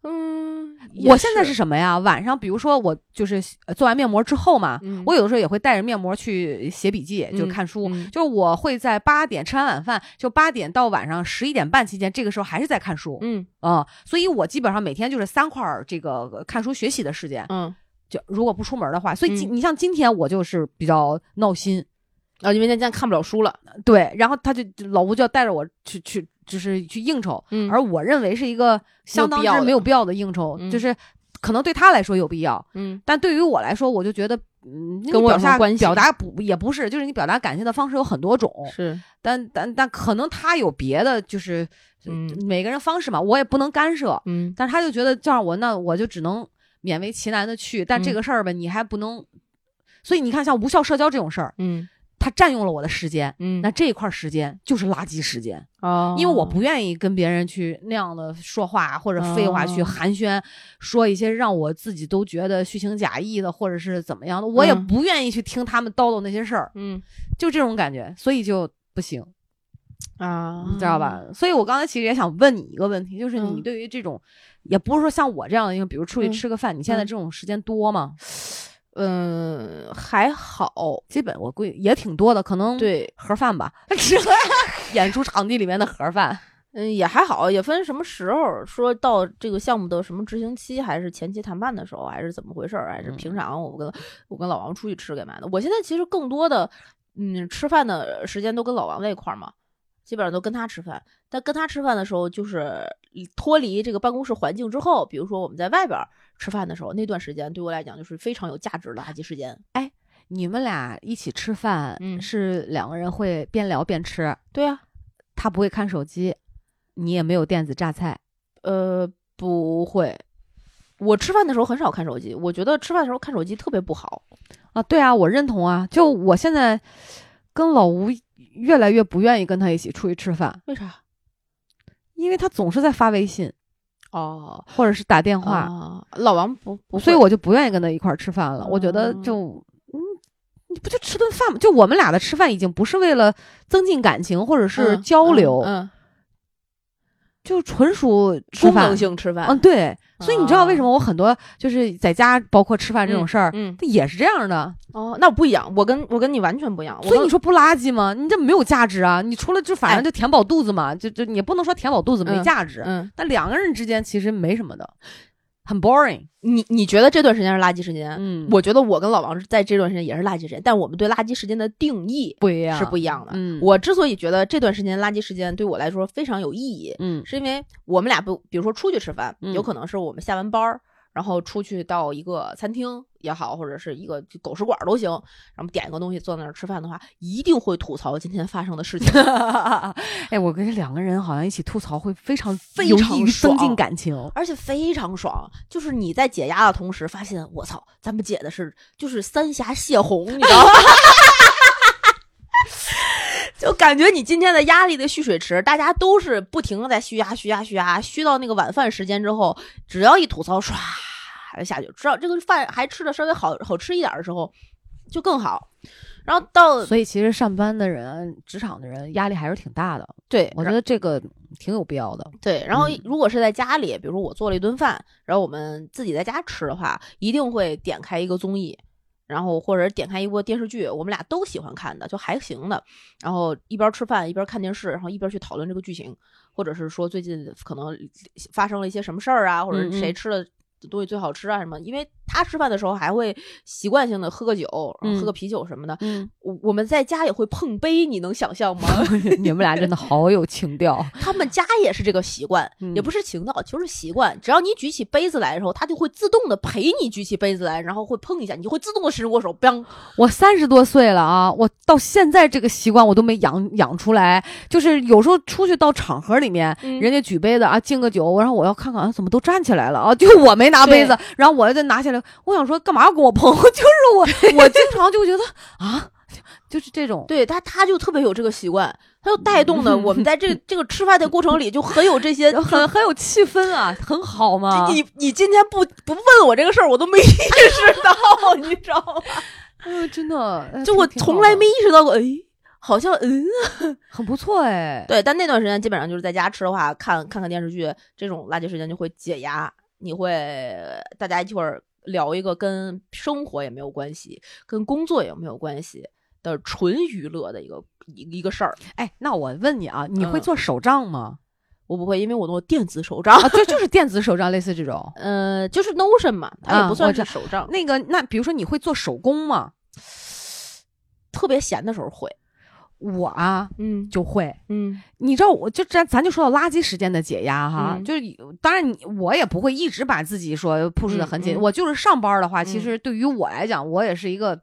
嗯，我现在是什么呀？晚上，比如说我就是呃做完面膜之后嘛，嗯我有的时候也会带着面膜去写笔记，就嗯看书。嗯就是我会在八点吃完晚饭，就八点到晚上十一点半期间，这个时候还是在看书。嗯嗯，所以我基本上每天就是三块儿这个呃看书学习的时间。嗯，就如果不出门的话，所以今、嗯你像今天我就是比较闹心，啊，因为今天看不了书了，对，然后他就老吴就要带着我去去，就是去应酬，嗯。而我认为是一个相当之没有必要的应酬，嗯就是可能对他来说有必要，嗯。但对于我来说，我就觉得，嗯，跟我有表达什么关系表达不也不是，就是你表达感谢的方式有很多种，是，但但但可能他有别的，就是、嗯每个人方式嘛，我也不能干涉，嗯。但是他就觉得这样我那我就只能勉为其难的去，但这嗯。个事儿吧，你还不能，所以你看像无效社交这种事儿，嗯它占用了我的时间。嗯，那这一块时间就是垃圾时间，哦，因为我不愿意跟别人去那样的说话或者废话去哦寒暄，说一些让我自己都觉得虚情假意的，或者是怎么样的，我也嗯不愿意去听他们叨叨那些事儿，嗯就这种感觉，所以就不行，啊，你知道吧？所以我刚才其实也想问你一个问题，就是你嗯对于这种，也不是说像我这样的，因为比如出去嗯吃个饭，你现在嗯这种时间多吗？嗯，还好，基本我估计也挺多的，可能对，盒饭吧，吃 演出场地里面的盒饭。嗯，也还好，也分什么时候。说到这个项目的什么执行期，还是前期谈判的时候，还是怎么回事儿，还是嗯平常我跟我跟老王出去吃干嘛的？我现在其实更多的，嗯，吃饭的时间都跟老王在一块儿嘛，基本上都跟他吃饭。但跟他吃饭的时候，就是脱离这个办公室环境之后，比如说我们在外边儿吃饭的时候，那段时间对我来讲就是非常有价值的垃圾时间。哎你们俩一起吃饭，嗯是两个人会边聊边吃，对啊，他不会看手机，你也没有电子榨菜。呃，不会。我吃饭的时候很少看手机，我觉得吃饭的时候看手机特别不好。啊，对啊，我认同啊。就我现在跟老吴越来越不愿意跟他一起出去吃饭，为啥？因为他总是在发微信哦，或者是打电话，啊，老王不不，所以我就不愿意跟他一块儿吃饭了。我觉得哦就嗯，你不就吃顿饭吗？就我们俩的吃饭已经不是为了增进感情或者是嗯交流，嗯，就纯属嗯吃饭功能。性吃饭，嗯，对，所以你知道为哦什么我很多就是在家，包括吃饭这种事儿，嗯，它也是这样的。哦，那不一样，我跟我跟你完全不一样，所以你说不垃圾吗？你这没有价值啊！你除了就反正哎就填饱肚子嘛，就就你也不能说填饱肚子没嗯价值。嗯，但两个人之间其实没什么的，很 boring。你你觉得这段时间是垃圾时间？嗯，我觉得我跟老王在这段时间也是垃圾时间，但我们对垃圾时间的定义不一样，是不一样的。嗯，我之所以觉得这段时间垃圾时间对我来说非常有意义，嗯是因为我们俩不，比如说出去吃饭，嗯有可能是我们下完班儿，然后出去到一个餐厅也好，或者是一个狗食馆都行，然后点一个东西坐在那儿吃饭的话，一定会吐槽今天发生的事情。哎，我跟这两个人好像一起吐槽会非常非常爽增进感情。而且非常爽，就是你在解压的同时，发现我操，咱们解的是就是三峡泄洪，你知道吗？就感觉你今天的压力的蓄水池，大家都是不停的在蓄压、蓄压、蓄压，蓄到那个晚饭时间之后，只要一吐槽，唰就下去。知道这个饭还吃的稍微好好吃一点的时候，就更好。然后到所以其实上班的人、职场的人压力还是挺大的。对，我觉得这个挺有必要的。对，然后嗯如果是在家里，比如说我做了一顿饭，然后我们自己在家吃的话，一定会点开一个综艺，然后或者点开一部电视剧，我们俩都喜欢看的，就还行的。然后一边吃饭一边看电视，然后一边去讨论这个剧情，或者是说最近可能发生了一些什么事儿啊，或者谁吃的东西最好吃啊什么。因为他吃饭的时候还会习惯性的喝个酒，喝嗯个啤酒什么的。嗯，我我们在家也会碰杯，你能想象吗？你们俩真的好有情调。他们家也是这个习惯，也嗯不是情调，就是习惯。只要你举起杯子来的时候，他就会自动的陪你举起杯子来，然后会碰一下，你就会自动的伸过手，biang。我三十多岁了啊，我到现在这个习惯我都没养养出来。就是有时候出去到场合里面，嗯人家举杯子啊，敬个酒，然后我要看看啊，怎么都站起来了啊，就我没拿杯子，然后我再拿起来，我想说干嘛要跟我碰？就是我，我经常就觉得啊，就是这种。对他，他就特别有这个习惯，他就带动的 我们在这个这个吃饭的过程里就很有这些很很有气氛啊，很好嘛。你你今天不不问我这个事儿，我都没意识到，你知道吗？哎呦，真的，哎就我从来没意识到过，哎，好像嗯，很不错哎。对。但那段时间基本上就是在家吃的话，看看看电视剧，这种垃圾时间就会解压，你会大家一会儿聊一个跟生活也没有关系，跟工作也没有关系的纯娱乐的一个一一个事儿。哎，那我问你啊，你会嗯做手账吗？我不会，因为我弄电子手账，啊，对，就是电子手账，类似这种。呃，就是 Notion 嘛，它也啊不算是手账。那个，那比如说你会做手工吗？特别闲的时候会，我啊嗯。就会。嗯。你知道，我就咱咱就说到垃圾时间的解压哈，嗯。就是当然你我也不会一直把自己说 push 的很紧，嗯嗯。我就是上班的话，嗯其实对于我来讲，我也是一个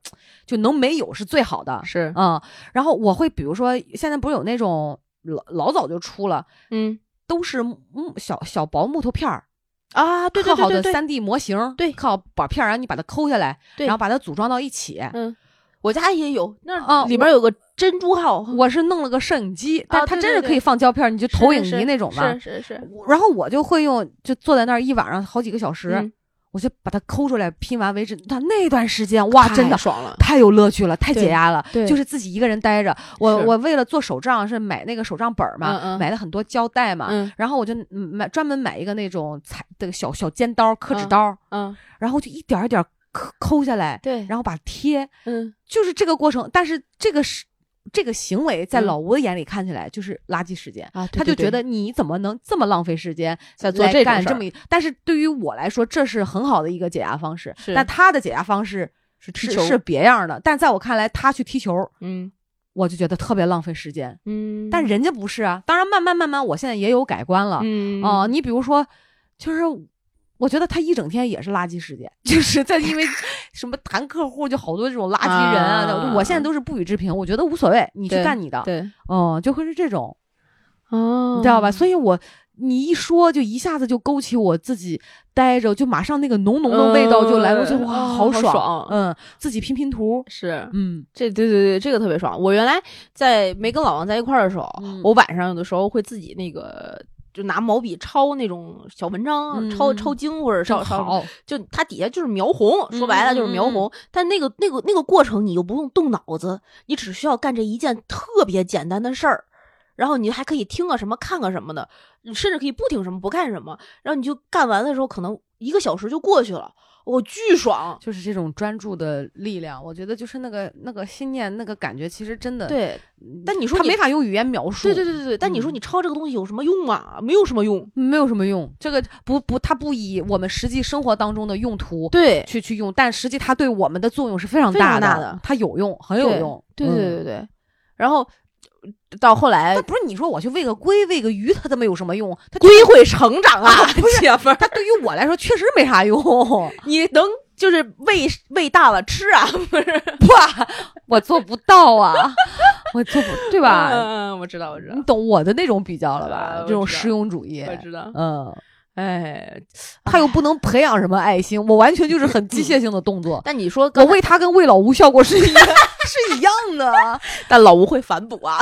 就能没有是最好的，是。嗯。然后我会比如说现在不是有那种老老早就出了，嗯。都是木小小薄木头片儿，啊，对对刻好对对对，的三 D 模型，对。刻好板片儿，然后你把它抠下来，对。然后把它组装到一起。嗯，我家也有，那啊里面有个珍珠号，我是弄了个摄影机，但它真是可以放胶片儿，你就投影仪那种的。是是是，然后我就会用，就坐在那儿一晚上好几个小时，嗯。我就把它抠出来拼完为止。那那段时间哇，真的太爽了，太有乐趣了，太解压了。对。就是自己一个人待着。我我为了做手账是买那个手账本嘛，买了很多胶带嘛，嗯。然后我就嗯买专门买一个那种裁的小小尖刀刻纸嗯刀，嗯，然后就一点一点抠抠下来，对，然后把它贴，嗯。就是这个过程。但是这个是这个行为在嗯老吴的眼里看起来就是垃圾时间。啊，他就觉得你怎么能这么浪费时间在做这干这么一？但是对于我来说，这是很好的一个解压方式。是但他的解压方式是是踢球，是别样的。但在我看来，他去踢球，嗯我就觉得特别浪费时间。嗯，但人家不是啊。当然，慢慢慢慢，我现在也有改观了。嗯哦、你比如说，就是我觉得他一整天也是垃圾时间，就是在因为 什么谈客户，就好多这种垃圾人啊。啊我现在都是不予置评，我觉得无所谓，你去干你的。对嗯，就会是这种。哦你知道吧？所以我你一说，就一下子就勾起我自己待着，就马上那个浓浓的味道就来了，哇，好好爽嗯，自己拼拼图，是嗯，这对对对，这个特别爽。我原来在没跟老王在一块儿的时候，嗯我晚上有的时候会自己那个。就拿毛笔抄那种小文章，嗯抄嗯抄经或者抄抄，好，就它底下就是描红，说白了就是描红。但那个那个那个过程你又不用动脑子，你只需要干这一件特别简单的事儿，然后你还可以听个什么看个什么的，你甚至可以不听什么不干什么，然后你就干完的时候可能一个小时就过去了，我巨爽。就是这种专注的力量，我觉得就是那个那个心念那个感觉，其实真的，对，嗯，但你说你他没法用语言描述，对对对对对，但你说嗯你抄这个东西有什么用啊？没有什么用。没有什么用，这个不不，它不以我们实际生活当中的用途对去去用，但实际它对我们的作用是非常非常大大的它有用，很有用，对对对对，然后到后来不是你说我去喂个龟、喂个鱼，它都没有什么用，它龟会成长啊，不是 姐们儿，它对于我来说确实没啥用。你能就是喂喂大了吃啊，不是 哇，我做不到啊，我做不对吧？嗯，我知道，我知道你，懂我的那种比较了吧？这种实用主义，我知道。嗯，哎，他又不能培养什么爱心，我完全就是很机械性的动作。但你说我，喂他跟喂老吴效果是一样是一样的。但老吴会反哺啊，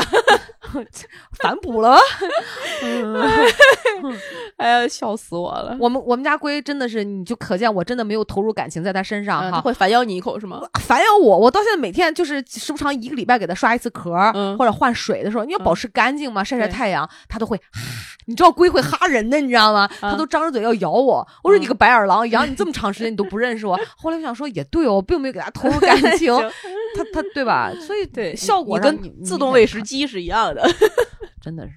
反哺了。哎呀，笑死我了！我们我们家龟真的是，你就可见我真的没有投入感情在它身上嗯，哈它。会反咬你一口是吗？反咬我，我到现在每天就是时不常一个礼拜给它刷一次壳，嗯或者换水的时候，你要保持干净嘛，晒晒太阳，它都会哈。你知道龟会哈人的，你知道吗？它啊都张着嘴要咬我。我说嗯你个白眼狼，养你这么长时间你都不认识我。后来我想说也对哦，我并没有给它投入感情，它它对吧？所以对，效果你跟自动喂食机是一样的。真的是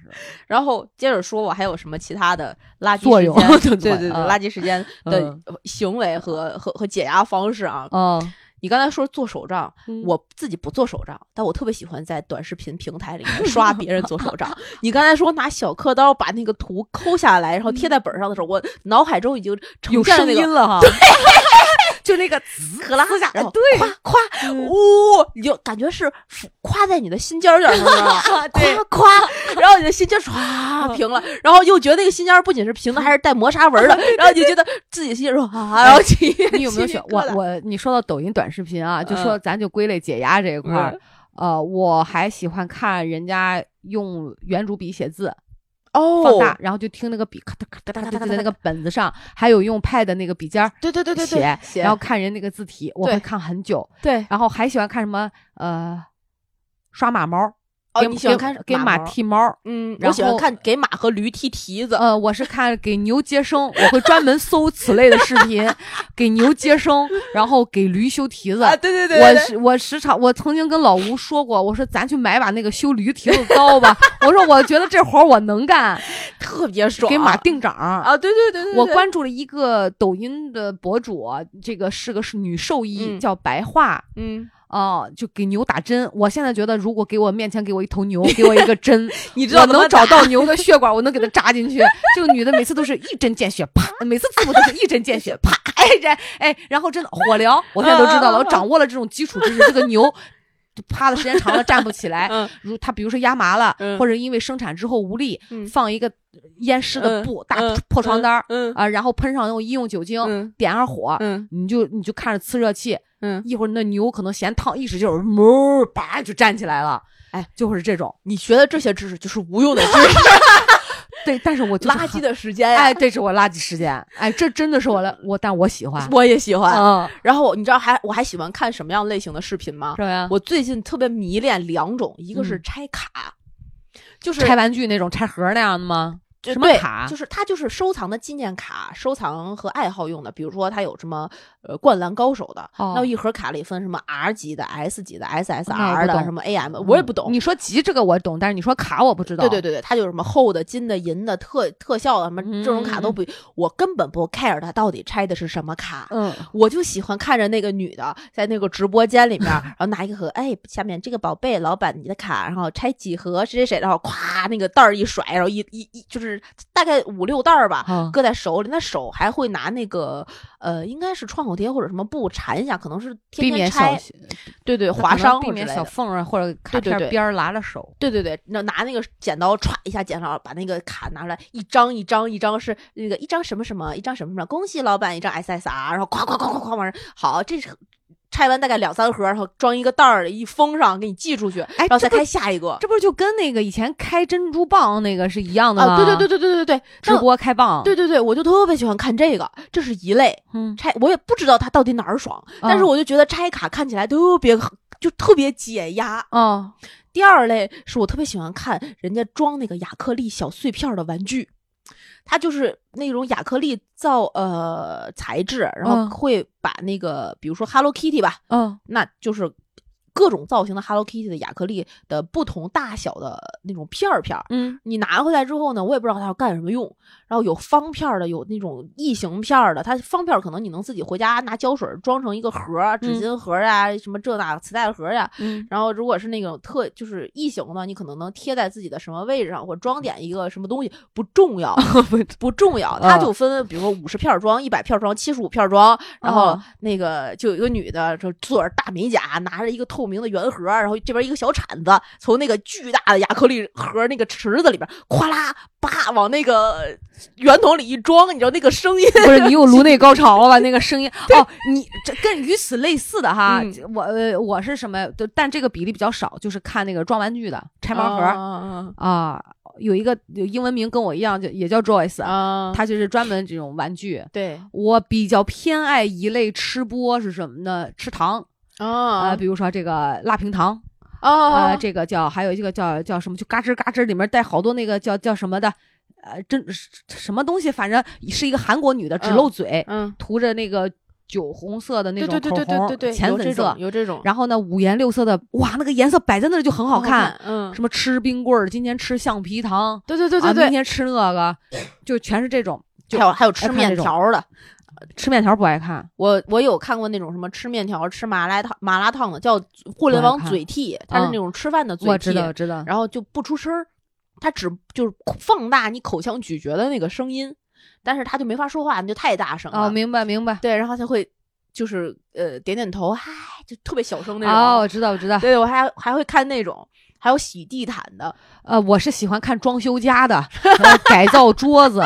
然后接着说，我还有什么其他的垃圾作用时间对对对垃圾时间的嗯行为和和和解压方式啊。嗯，你刚才说做手账，嗯我自己不做手账，但我特别喜欢在短视频平台里面 刷别人做手账。你刚才说拿小刻刀把那个图抠下来，然后贴在本上的时候，我脑海中已经呈有声现了那个音了哈，就那个滋和拉下，然后对，夸夸，呜、你就感觉是夸在你的心尖儿尖上，知道吗？对夸夸，然后你的心尖唰平了，然后又觉得那个心尖儿不仅是平的，还是带磨砂纹的，然后你就觉得自己心尖说啊，然后起你有没有起选我我你说到抖音短视频啊，就嗯说咱就归类解压这一块儿嗯，呃，我还喜欢看人家用圆珠笔写字，哦放大，然后就听那个笔咔哒咔哒咔嗒就在那个本子上，还有用 pad 那个笔尖儿对对对对，，写然后看人那个字体，我会看很久，对。然后还喜欢看什么呃刷马毛，哦，给你喜欢给看给马剃毛。嗯，然我喜欢后看给马和驴剃蹄子。呃，我是看给牛接生，我会专门搜此类的视频，给牛接生，然后给驴修蹄子。啊，对对对我我时常，我曾经跟老吴说过，我说咱去买把那个修驴蹄子刀吧。我说我觉得这活我能干，特别爽，给马定长。啊，对对对对，我对关注了一个抖音的博主，这个是个是女兽医，嗯叫白桦。嗯，哦，就给牛打针。我现在觉得，如果给我面前给我一头牛，给我一个针，你知道我能找到牛的血管，我能给它扎进去。这个女的每次都是一针见血，啪，每次父母都是一针见血，啪，哎这哎，然后真的火疗，我现在都知道了，我掌握了这种基础知识。这个牛就趴的时间长了站不起来，嗯如他比如说压麻了，嗯或者因为生产之后无力，嗯放一个淹湿的嗯布、大嗯破床单啊，然后喷上那种医用酒精，嗯点上火，嗯你就你就看着呲热气，嗯，一会儿那牛可能嫌烫，一使劲儿，哞，叭就站起来了。哎，就会是这种。你学的这些知识就是无用的知识，对，但是我就是垃圾，的时间呀。哎，这是我垃圾时间，哎，这真的是我的我，但我喜欢。我也喜欢。嗯，然后你知道还我还喜欢看什么样类型的视频吗？是呀，我最近特别迷恋两种，一个是嗯拆卡，就是拆玩具那种拆盒那样的吗？什么卡就是它就是收藏的纪念卡，收藏和爱好用的。比如说它有什么呃灌篮高手的，哦那一盒卡里分什么 R 级的、S 级的、SSR 的，什么 AM，我也不懂。你说级这个我懂，但是你说卡我不知道。对对对对，它有什么厚的、金的、银的、特特效的，什么这种卡都不，我根本不 care 它到底拆的是什么卡。嗯，我就喜欢看着那个女的在那个直播间里面，然后拿一个盒，哎，下面这个宝贝老板你的卡，然后拆几盒谁谁谁，然后咵那个袋儿一甩，然后一一一就是大概五六袋儿吧，好搁在手里，那手还会拿那个呃，应该是创口贴或者什么布缠一下，可能是天避免小，对对，划伤避免或之类的。小缝啊或者卡对对对片边儿拉着手。对对对，那拿那个剪刀歘一下剪上，把那个卡拿出来，一张一张一张是那个一张什么什么，一张什么什么，恭喜老板一张 SSR，然后咵咵咵咵咵往上，好，这是拆完大概两三盒，然后装一个袋儿，一封上，给你寄出去，哎然后再开下一个。这不是就跟那个以前开珍珠蚌那个是一样的吗？啊，对对对对对对对，直播开蚌。对对对，我就特别喜欢看这个，这是一类嗯，拆，我也不知道它到底哪儿爽，但是嗯我就觉得拆卡看起来特别就特别解压。哦，第二类是我特别喜欢看人家装那个亚克力小碎片儿的玩具，它就是那种亚克力造呃材质，然后嗯。会把那个比如说 Hello Kitty 吧，嗯。那就是各种造型的 Hello Kitty 的亚克力的不同大小的那种片儿片儿。嗯你拿回来之后呢，我也不知道它要干什么用。然后有方片儿的，有那种异形片儿的。它方片儿可能你能自己回家拿胶水装成一个盒儿，纸巾盒儿呀、什么这那磁带盒儿呀。嗯然后如果是那种特就是异形的，你可能能贴在自己的什么位置上，或装点一个什么东西，不重要，不重要。它就分，比如说五十片装、一百片装、七十五片装，然后哦那个就有一个女的就做着大美甲，拿着一个透透明的圆盒，然后这边一个小铲子从那个巨大的亚克力盒那个池子里边咵啦叭往那个圆筒里一装，你知道那个声音，不是你有颅内高潮了吧？那个声音 哦，你这跟与此类似的哈，嗯我呃我是什么？但这个比例比较少，就是看那个装玩具的拆盲盒啊啊，有一个有英文名跟我一样，就也叫 Joyce，啊，他就是专门这种玩具。对我比较偏爱一类吃播是什么呢？吃糖啊、啊比如说这个辣平糖啊、啊这个叫还有一个叫叫什么，就嘎吱嘎吱里面带好多那个叫叫什么的，呃，真什么东西，反正是一个韩国女的，只嗯露嘴，嗯，涂着那个酒红色的那对对对种口红，对对对对，有这浅粉色种，有这种然后呢五颜六色的，哇，那个颜色摆在那儿就很好看。，嗯，什么吃冰棍儿，今天吃橡皮糖，对对对啊，对对，明天吃那个，就全是这种。就还有还有吃面条的，吃面条不爱看，我我有看过那种什么吃面条、吃麻辣烫、麻辣烫的，叫互联网嘴替，它是嗯那种吃饭的嘴替，我知道知道。然后就不出声儿，它只就是放大你口腔咀嚼的那个声音，但是它就没法说话，你就太大声了。哦，明白明白。对，然后它会就是呃点点头，嗨，就特别小声那种。哦，我知道我知道。对，我还还会看那种，还有洗地毯的，呃，我是喜欢看装修家的，呃改造桌子，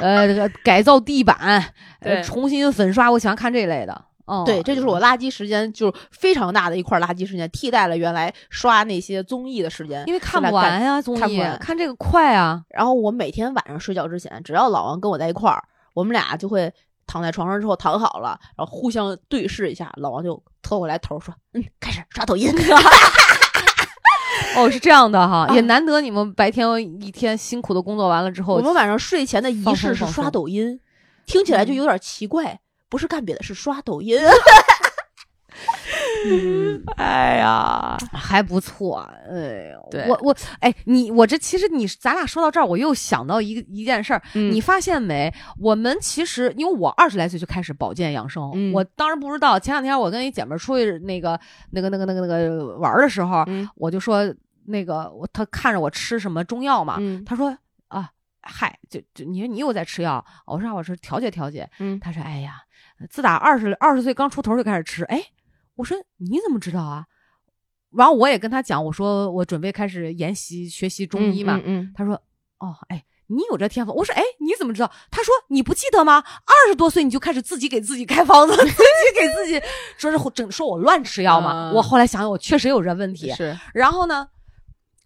呃，改造地板，呃，重新粉刷，我喜欢看这类的。哦，对，这就是我垃圾时间，就是非常大的一块垃圾时间，替代了原来刷那些综艺的时间。因为看不完呀，综艺看不完看这个快啊。然后我每天晚上睡觉之前，只要老王跟我在一块儿，我们俩就会躺在床上之后躺好了，然后互相对视一下，老王就凑过来头说：“嗯，开始刷抖音。哦，是这样的哈，啊也难得你们白天一天辛苦的工作完了之”后，我们晚上睡前的仪式是刷抖音，听起来就嗯有点奇怪，不是干别的，是刷抖音。嗯，哎呀，还不错。哎呦，我我哎，你我这其实你咱俩说到这儿，我又想到一个一件事儿，你你发现没？我们其实因为我二十来岁就开始保健养生，嗯我当然不知道。前两天我跟一姐们儿出去那个那个那个那个那个玩儿的时候，嗯我就说那个我她看着我吃什么中药嘛，嗯她说啊。嗨，就就你说你又在吃药，我说让我吃调节调节。嗯她说哎呀，自打二十二十岁刚出头就开始吃。哎，我说你怎么知道啊？然后我也跟他讲，我说我准备开始研习学习中医嘛。嗯嗯他说：“哦，哎，你有这天赋。”我说：“哎，你怎么知道？”他说：“你不记得吗？二十多岁你就开始自己给自己开方子，自己给自己说是整说我乱吃药嘛。啊我后来想想，我确实有这问题。是然后呢，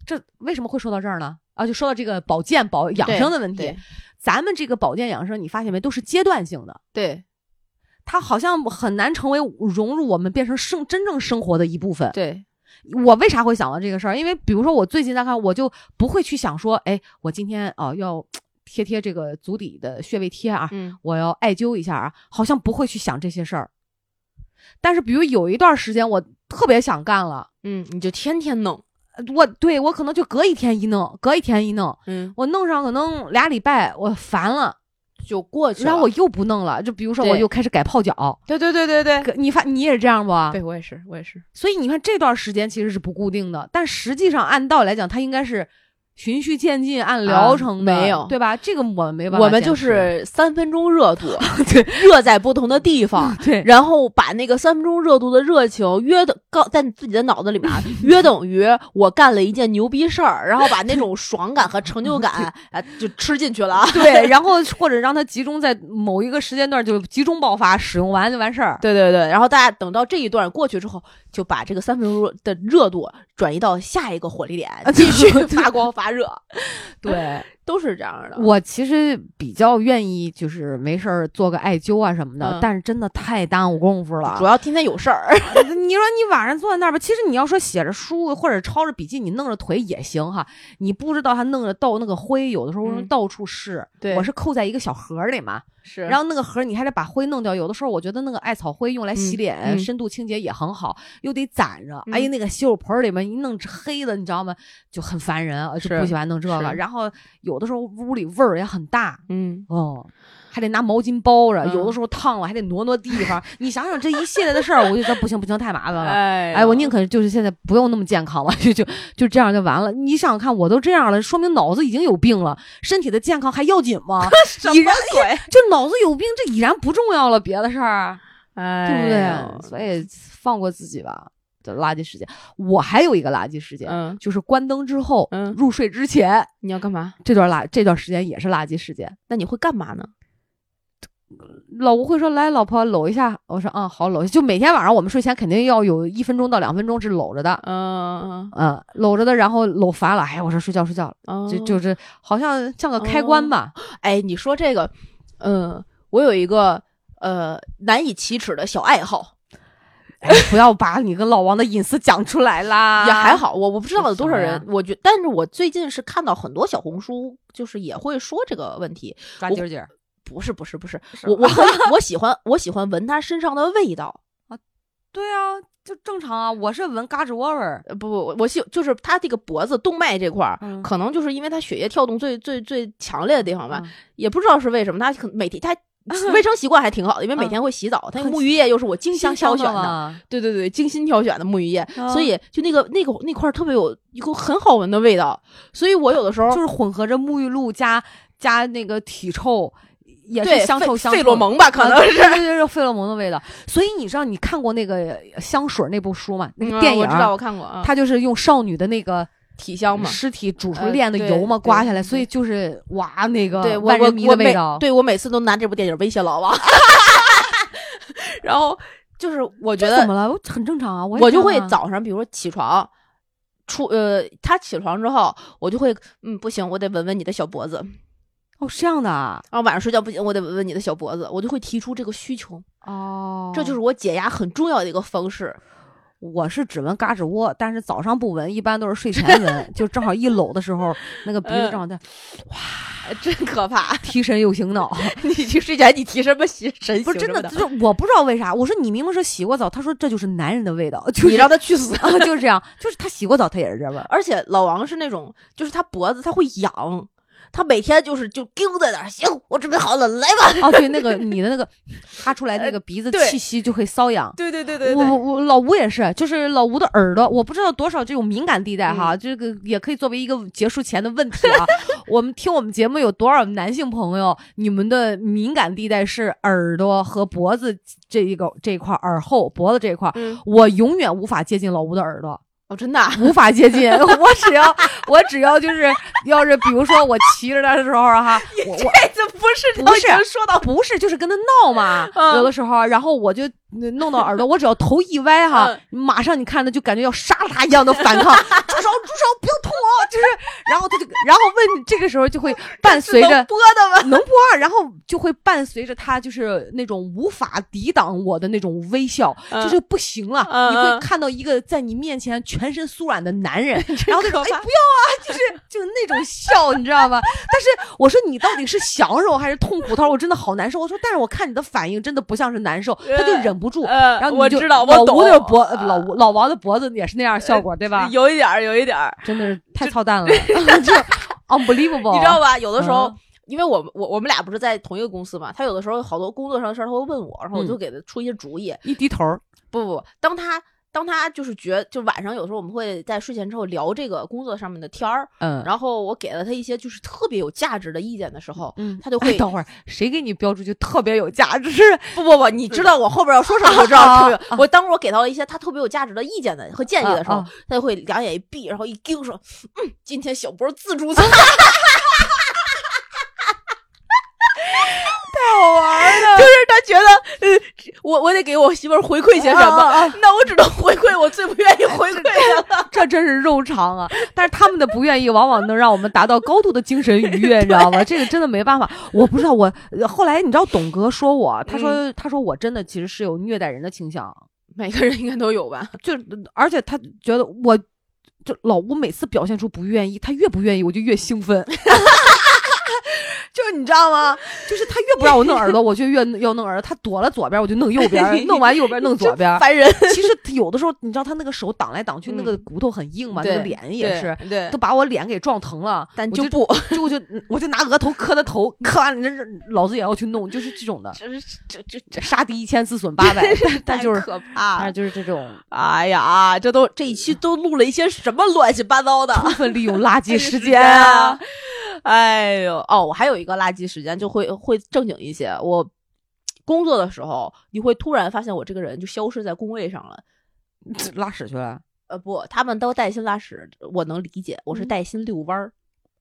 这为什么会说到这儿呢？啊，就说到这个保健保养生的问题。咱们这个保健养生，你发现没，都是阶段性的，对它好像很难成为融入我们变成生真正生活的一部分。对，我为啥会想到这个事儿？因为比如说我最近在看，我就不会去想说，哎，我今天哦、要 贴贴这个足底的穴位贴啊，嗯我要艾灸一下啊，好像不会去想这些事儿。但是比如有一段时间我特别想干了，嗯，你就天天弄，呃我对我可能就隔一天一弄，隔一天一弄，嗯，我弄上可能俩礼拜，我烦了，就过去了。然后我又不弄了。就比如说我又开始改泡脚，对对对对对，你发你也是这样不？对我也是，我也是。所以你看这段时间其实是不固定的，但实际上按道理来讲，它应该是循序渐进，按疗程的，啊没有对吧？这个我们没办法我们就是三分钟热度，对热在不同的地方，对然后把那个三分钟热度的热情约等告在你自己的脑子里面啊，约等于我干了一件牛逼事儿，然后把那种爽感和成就感啊就吃进去了啊。对，然后或者让它集中在某一个时间段就集中爆发，使用完就完事儿。对对对，然后大家等到这一段过去之后，就把这个三分钟的热度转移到下一个火力点，继续发光发热，对。都是这样的。我其实比较愿意，就是没事儿做个艾灸啊什么的，嗯但是真的太耽误功夫了主。要天天有事儿，你说你晚上坐在那儿吧，其实你要说写着书或者抄着笔记，你弄着腿也行哈。你不知道他弄着到那个灰，有的时候嗯到处是。对我是扣在一个小盒里嘛，是然后那个盒你还得把灰弄掉。有的时候我觉得那个艾草灰用来洗嗯脸、嗯深度清洁也很好，又得攒着。嗯哎呀，那个洗手盆里面一弄黑的，你知道吗？就很烦人，就不喜欢弄这个。然后有的时候屋里味儿也很大。嗯，哦，还得拿毛巾包着，嗯有的时候烫了还得挪挪地方。你想想这一系列的事儿，我就觉得不行不行，太麻烦了。哎哎，我宁可就是现在不用那么健康了，就就就这样就完了。你想想看，我都这样了，说明脑子已经有病了，身体的健康还要紧吗？已然鬼？就脑子有病，这已然不重要了，别的事儿，哎对不对？所以放过自己吧。的垃圾时间。我还有一个垃圾时间，嗯，就是关灯之后，嗯入睡之前你要干嘛？这段垃这段时间也是垃圾时间。那你会干嘛呢？老吴会说：“来，老婆搂一下。”我说：“嗯，好，搂一下。”就每天晚上我们睡前肯定要有一分钟到两分钟是搂着的，嗯嗯，搂着的，然后搂烦了，哎，我说睡觉睡觉了，嗯，就就是好像像个开关吧。哎，你说这个，嗯，我有一个呃难以启齿的小爱好，哎，不要把你跟老王的隐私讲出来啦。也还好，我我不知道有多少人，我觉，但是我最近是看到很多小红书，就是也会说这个问题，抓筋儿筋儿。不是不是不是，是我 我很我喜欢我喜欢闻他身上的味道 啊，对啊，就正常啊。我是闻嘎吱窝味儿。呃不不，我喜就是他这个脖子动脉这块儿，嗯可能就是因为他血液跳动最最最强烈的地方吧，嗯也不知道是为什么，他可每天他卫生习惯还挺好的，因为每嗯天会洗澡，他很沐浴液又是我精心挑选的，嘛。对对对，精心挑选的沐浴液，啊所以就那个那个那块儿特别有一股很好闻的味道，所以我有的时候就是混合着沐浴露加加那个体臭，也对是香臭费香臭费洛蒙吧，可啊能是。对对对对，费洛蒙的味道。所以你知道你看过那个香水那部书吗？那个电影我知道，我看过啊，它就是用少女的那个体香嘛。尸体煮出呃炼的油嘛，刮下来，所以就是哇，那个对我我万人迷我每的味道。对我每次都拿这部电影威胁老王，然后就是我觉得怎么了？我很正常啊，我我就会早上，比如说起床。出呃，他起床之后，我就会嗯不行，我得闻闻你的小脖子。哦，是这样的啊然后晚上睡觉不行，我得闻闻你的小脖子，我就会提出这个需求。哦，这就是我解压很重要的一个方式。我是只闻嘎吱窝，但是早上不闻，一般都是睡前闻，就正好一搂的时候，那个鼻子嗯正好在哇真可怕！提神又醒脑。你去睡前你提什么神神不是真的，就是我不知道为啥。我说你明明是洗过澡，他说这就是男人的味道，就是你让他去死。啊，就是这样，就是他洗过澡，他也是这味儿。而且老王是那种，就是他脖子他会痒，他每天就是就盯在那儿，行，我准备好了，来吧。啊，对，那个你的那个哈出来那个鼻子气息就会瘙痒。对对对对我我老吴也是，就是老吴的耳朵，我不知道多少这种敏感地带哈，这个也可以作为一个结束前的问题啊。我们听我们节目有多少男性朋友，你们的敏感地带是耳朵和脖子这一个这一块儿，耳后脖子这一块我永远无法接近老吴的耳朵。哦，真的啊，无法接近。我只要我只要就是要是比如说我骑着它的时候哈，我我这不是不是说到不是就是跟他闹嘛，嗯有的时候，然后我就弄到耳朵，我只要头一歪哈，马上你看他就感觉要杀了他一样的反抗，住手住手，不要捅我，就是，然后他就然后问这个时候就会伴随着能播的吗？能播啊，然后就会伴随着他就是那种无法抵挡我的那种微笑，嗯就是不行了，嗯你会嗯看到一个在你面前全身酥软的男人，然后他说：“哎，不要啊！”就是就是那种笑，你知道吗？但是我说你到底是享受还是痛苦？他说我真的好难受。我说但是我看你的反应真的不像是难受，他就忍不住。呃，然后我知道，老我懂。吴的脖，呃老吴老王的脖子也是那样效果，对吧？有一点儿，有一点儿，真的是太操蛋了，就 unbelievable，你知道吧？有的时候嗯，因为我们我我们俩不是在同一个公司嘛，他有的时候好多工作上的事儿，他会问我，然后我就嗯给他出一些主意。一低头，不不不，当他当他就是觉，就晚上有时候我们会在睡前之后聊这个工作上面的天儿，嗯，然后我给了他一些就是特别有价值的意见的时候，嗯他就会哎等会儿谁给你标注就特别有价值？不不不，你知道我后边要说什么，我就知道啊特别。我当我给到了一些他特别有价值的意见的和建议的时候，啊啊他就会两眼一闭，然后一盯说：“嗯，今天小波自助餐。”太好玩了，就是他觉得，呃，我我得给我媳妇儿回馈些什么，那我只能回馈我最不愿意回馈的了。这真是肉偿啊！但是他们的不愿意，往往能让我们达到高度的精神愉悦，你知道吗？这个真的没办法。我不知道，我呃后来你知道，董哥说我，他说、他说我真的其实是有虐待人的倾向，每个人应该都有吧？就而且他觉得我。就老吴每次表现出不愿意，他越不愿意，我就越兴奋。就是你知道吗？就是他越不让我弄耳朵，我就越要弄耳朵。他躲了左边，我就弄右边；弄完右边，弄左边。烦人。其实有的时候，你知道他那个手挡来挡去，那个骨头很硬嘛，那个脸也是，对都，把我脸给撞疼了。但就不，就我就我就拿额头磕他头，磕完了，这老子也要去弄，就是这种的。这这这这杀敌一千，自损八百，但但就是可怕但是就是这种哎呀，这都这一期都录了一些什么乱七八糟的充分利用垃圾时间啊啊！！哎呦，哦，我还有一个垃圾时间，就会会正经一些。我工作的时候，你会突然发现我这个人就消失在工位上了。拉屎去了。呃，不，他们都带薪拉屎，我能理解。我是嗯带薪遛弯儿，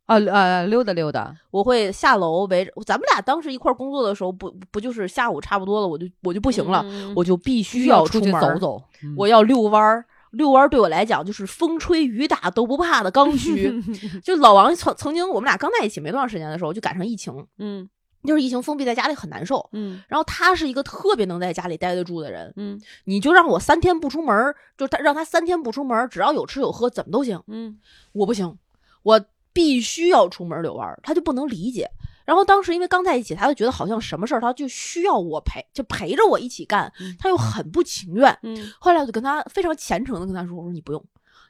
啊呃，溜达溜达。我会下楼围着。咱们俩当时一块儿工作的时候，不不就是下午差不多了，我就我就不行了，嗯我就必须要出去走，走。嗯我要遛弯儿。遛弯儿对我来讲就是风吹雨打都不怕的刚需。就老王曾曾经我们俩刚在一起没多长时间的时候，就赶上疫情，嗯就是疫情封闭在家里很难受。嗯然后他是一个特别能在家里待得住的人，嗯你就让我三天不出门儿，就他让他三天不出门儿，只要有吃有喝怎么都行。嗯我不行，我必须要出门遛弯儿，他就不能理解。然后当时因为刚在一起，他就觉得好像什么事儿他就需要我陪，就陪着我一起干嗯，他又很不情愿。嗯后来我就跟他非常虔诚的跟他说：“我说你不用，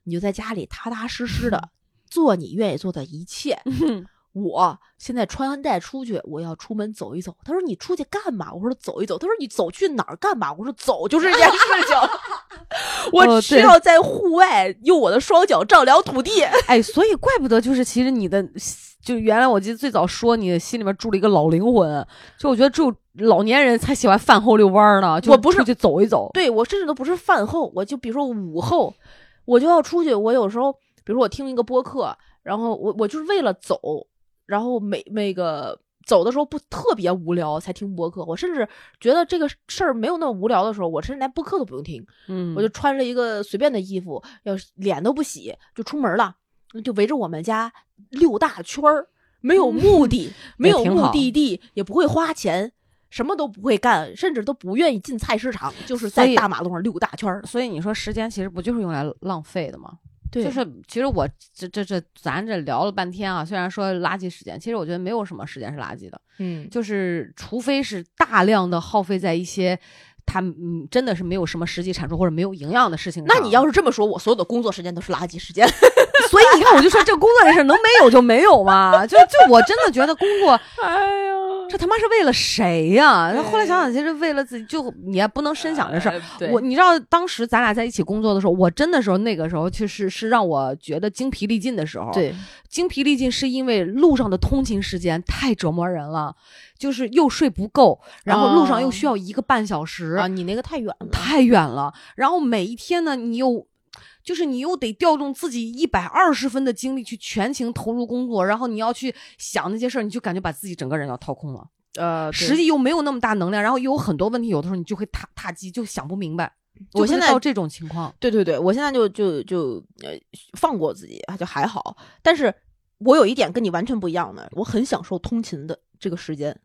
你就在家里踏踏实实的 做你愿意做的一切。嗯我现在穿完带出去，我要出门走一走。”他说：“你出去干嘛？”我说：“走一走。”他说：“你走去哪儿干嘛？”我说：“走就是这件事情。我需要在户外用我的双脚丈量土地。哎，所以怪不得就是其实你的，就原来我记得最早说你心里面住了一个老灵魂，就我觉得只有老年人才喜欢饭后遛弯儿呢，就我不是出去走一走。对我甚至都不是饭后，我就比如说午后，我就要出去。我有时候，比如说我听一个播客，然后我我就是为了走，然后每那个走的时候不特别无聊才听播客。我甚至觉得这个事儿没有那么无聊的时候，我甚至连播客都不用听，嗯，我就穿着一个随便的衣服，要脸都不洗就出门了，就围着我们家溜大圈儿，没有目的，没有目的地，也不会花钱。什么都不会干，甚至都不愿意进菜市场，就是在大马路上溜大圈儿。所以你说时间其实不就是用来浪费的吗？对，就是其实我这这这咱这聊了半天啊，虽然说垃圾时间，其实我觉得没有什么时间是垃圾的，嗯，就是除非是大量的耗费在一些它嗯真的是没有什么实际产出或者没有营养的事情。那你要是这么说，我所有的工作时间都是垃圾时间。所以你看，我就说这工作这事儿能没有就没有嘛，就就我真的觉得工作 哎呀，这他妈是为了谁呀、那后来想想，其实为了自己，就你也不能深想这事儿。我你知道，当时咱俩在一起工作的时候，我真的时候那个时候其实是让我觉得精疲力尽的时候。，对精疲力尽是因为路上的通勤时间太折磨人了，就是又睡不够，然后路上又需要一个半小时，啊，你那个太远了。太远了。然后每一天呢，你又。就是你又得调动自己一百二十分的精力去全情投入工作，然后你要去想那些事儿，你就感觉把自己整个人要掏空了。呃，实际又没有那么大能量，然后又有很多问题，有的时候你就会踏踏机，就想不明白。我现在到这种情况，对对对，我现在就就就呃放过自己，就还好。但是我有一点跟你完全不一样的，我很享受通勤的这个时间。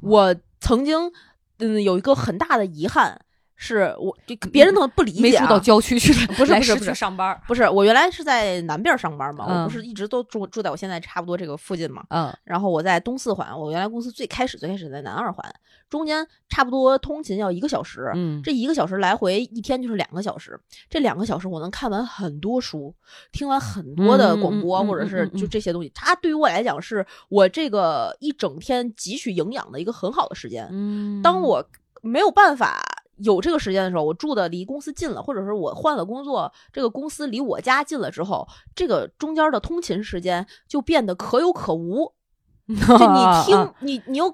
我曾经嗯有一个很大的遗憾，是我就别人可能不理解、啊，没住到郊区去，不是不是不是区上班。不是，我原来是在南边上班嘛，嗯我不是一直都住住在我现在差不多这个附近嘛。嗯然后我在东四环，我原来公司最开始最开始在南二环，中间差不多通勤要一个小时，嗯，这一个小时来回一天就是两个小时，这两个小时我能看完很多书，听完很多的广播，或者是就这些东西，它对于我来讲是我这个一整天汲取营养的一个很好的时间。嗯，当我没有办法有这个时间的时候，我住的离公司近了，或者是我换了工作，这个公司离我家近了之后，这个中间的通勤时间就变得可有可无。就你听，你你又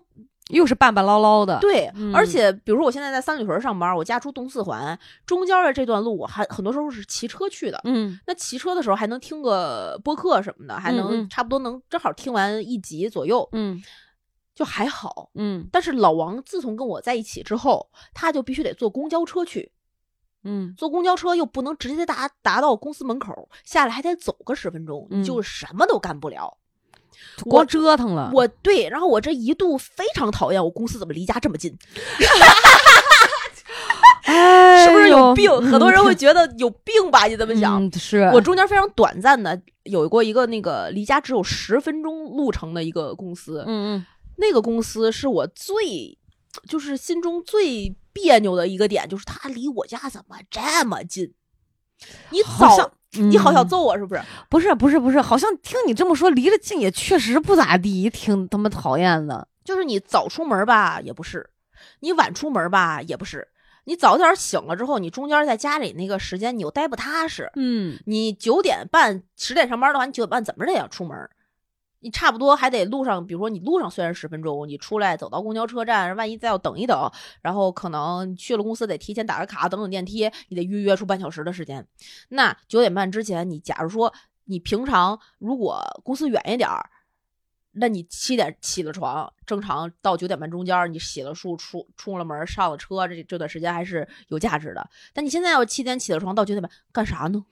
又是半半唠唠的，对，嗯而且比如说我现在在三里屯上班，我家住东四环，中间的这段路我还很多时候是骑车去的。嗯那骑车的时候还能听个播客什么的，还嗯能嗯差不多能正好听完一集左右，嗯就还好。嗯但是老王自从跟我在一起之后，他就必须得坐公交车去，嗯坐公交车又不能直接达达到公司门口，下来还得走个十分钟，就什么都干不了。光折腾了。我对，然后我这一度非常讨厌我公司怎么离家这么近，哎是不是有病？很多人会觉得有病吧？你这么想？嗯是我中间非常短暂的有过一个那个离家只有十分钟路程的一个公司，嗯嗯那个公司是我最就是心中最别扭的一个点，就是它离我家怎么这么近？你早好像你好想嗯揍我是不是？不是不是不是，好像听你这么说，离着近也确实不咋地，挺他妈讨厌的。就是你早出门吧也不是，你晚出门吧也不是，你早点醒了之后，你中间在家里那个时间你又待不踏实。嗯你九点半十点上班的话，你九点半怎么着也要出门，你差不多还得路上，比如说你路上虽然十分钟，你出来走到公交车站，万一再要等一等，然后可能去了公司得提前打个卡，等等电梯，你得预约出半小时的时间。那九点半之前，你假如说你平常如果公司远一点儿，那你七点起了床，正常到九点半中间，你洗了漱出出了门上了车，这这段时间还是有价值的。但你现在要七点起了床到九点半干啥呢？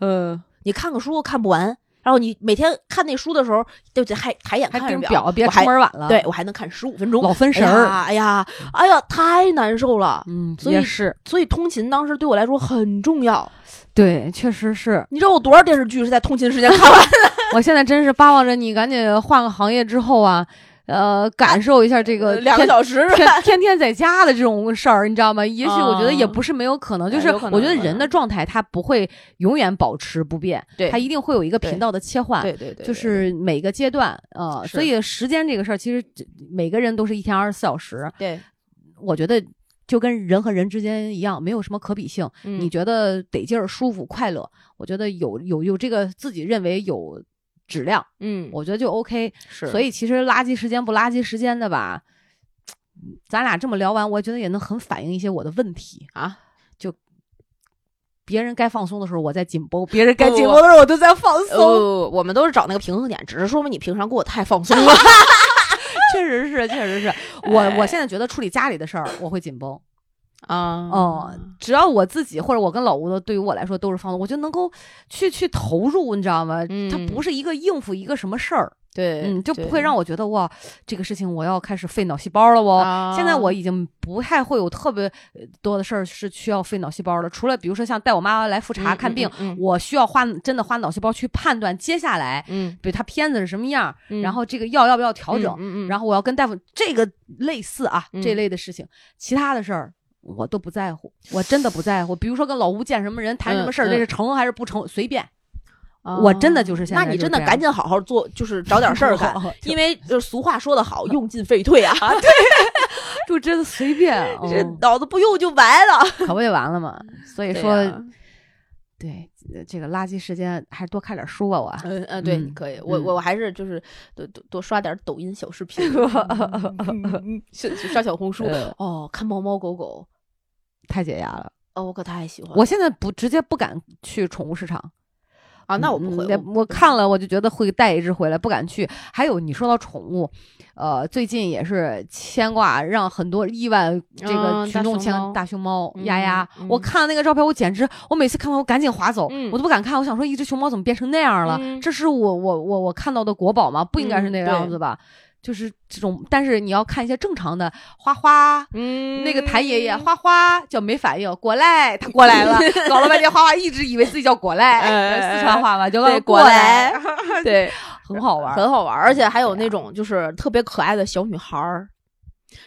嗯，你看个书看不完，然后你每天看那书的时候，对不对？还抬眼还看着表，别出门晚了。对，我还能看十五分钟，老分神儿。哎呀，哎呀，哎呀，太难受了。嗯，所以也是，所以通勤当时对我来说很重要。对，确实是。你知道我多少电视剧是在通勤时间看完的？我现在真是巴望着你赶紧换个行业之后啊，呃，感受一下这个两个小时天天天在家的这种事儿，你知道吗？也许我觉得也啊不是没有可能，就是我觉得人的状态它不会永远保持不变，对它一定会有一个频道的切换。对对对，就是每个阶段，呃，所以时间这个事儿，其实每个人都是一天二十四小时。对，我觉得就跟人和人之间一样，没有什么可比性。嗯你觉得得劲儿、舒服、快乐，我觉得有有有这个自己认为有质量，嗯，我觉得就 OK。是，所以其实垃圾时间不垃圾时间的吧，咱俩这么聊完，我觉得也能很反映一些我的问题。啊，就别人该放松的时候我在紧绷，别人该紧绷的时候我都在放松。哦，我们都是找那个平衡点，只是说明你平常给我太放松了。确实是，确实是我我现在觉得处理家里的事儿我会紧绷。啊，哦，只要我自己或者我跟老吴的，对于我来说都是放松，我就能够去去投入，你知道吗？它嗯。不是一个应付一个什么事儿，对，嗯，就不会让我觉得哇，这个事情我要开始费脑细胞了哦。啊现在我已经不太会有特别呃多的事儿是需要费脑细胞了，除了比如说像带我妈来复查嗯看病，我需要花真的花脑细胞去判断接下来，嗯，比如他片子是什么样，嗯。然后这个药要不要调整，嗯嗯，然后我要跟大夫这个类似啊、嗯。这类的事情，其他的事儿。我都不在乎，我真的不在乎。比如说跟老吴见什么人谈什么事儿，嗯这是成还是不成，随便。我真的就是现在那你真的赶紧好好做，就是找点事儿干，因为就是俗话说得好，用进废退啊，对 就真的随便，这嗯脑子不用就完了。可不就完了嘛。所以说，对呃这个垃圾时间还是多看点书吧，我。嗯嗯，对，嗯你可以，我嗯我我还是就是多多多刷点抖音小视频，嗯嗯嗯小刷小红书，呃哦，看猫猫狗狗，太解压了，哦，我可太喜欢了。我现在不直接不敢去宠物市场啊，那我不会，嗯我看了我就觉得会带一只回来，不敢去。还有你说到宠物，呃，最近也是牵挂，让很多亿万这个嗯群众牵大熊猫大熊猫、嗯丫丫。嗯我看了那个照片，我简直，我每次看完我赶紧划走，嗯我都不敢看。我想说，一只熊猫怎么变成那样了？嗯这是我我我我看到的国宝吗？不应该是那个样子吧？就是这种，但是你要看一些正常的花花。嗯，那个谭爷爷花花叫没反应，果来他过来了，搞了半天花花一直以为自己叫果来，哎四川话嘛，叫过果来，对，很好玩。很好玩，而且还有那种就是特别可爱的小女孩儿，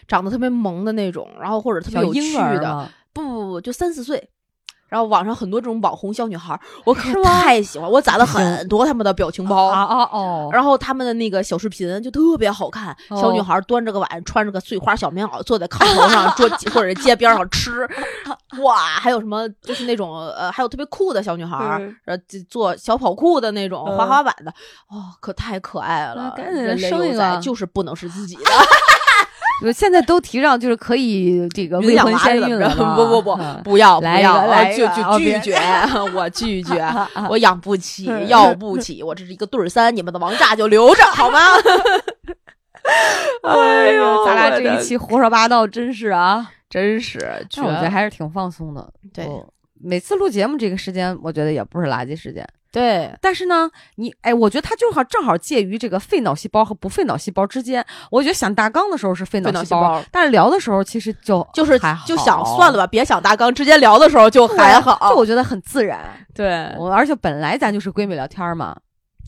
长得特别萌的那种，然后或者特别有趣的，不不不，就三四岁。然后网上很多这种网红小女孩儿，我可是太喜欢，我攒了很 多他们的表情包。啊啊哦，然后他们的那个小视频就特别好看，哦小女孩端着个碗，穿着个碎花小棉袄，坐在炕头上桌 或者街边上吃，哇！还有什么就是那种呃，还有特别酷的小女孩呃，就做小跑酷的那种，嗯滑滑板的，哦，可太可爱了那！赶紧人类生一幼崽个就是不能是自己的，我现在都提倡就是可以这个未婚先孕了，不不不嗯不要不要，来就就拒绝，我拒绝，我养不起，要不起，我这是一个对儿三，你们的王炸就留着好吗？哎呦咱俩这一期胡说八道，真是啊，真是，但我觉得还是挺放松的。对每次录节目这个时间，我觉得也不是垃圾时间。对，但是呢，你哎，我觉得它就好正好介于这个费脑细胞和不费脑细胞之间。我觉得想大纲的时候是费费脑细胞，细胞但是聊的时候其实就就是就想算了吧，别想大纲，直接聊的时候就还好。就我觉得很自然。对，我而且本来咱就是闺蜜聊天嘛，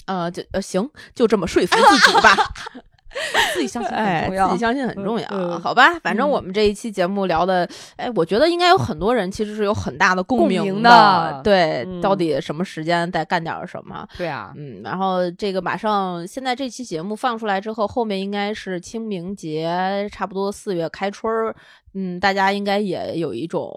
呃，就呃行，就这么说服自己吧。自己相信哎，很重要。自己相信很重要，好吧？反正嗯我们这一期节目聊的，哎，我觉得应该有很多人其实是有很大的共鸣的对，嗯到底什么时间在干点什么？对啊，嗯，然后这个马上现在这期节目放出来之后，后面应该是清明节，差不多四月开春儿，嗯，大家应该也有一种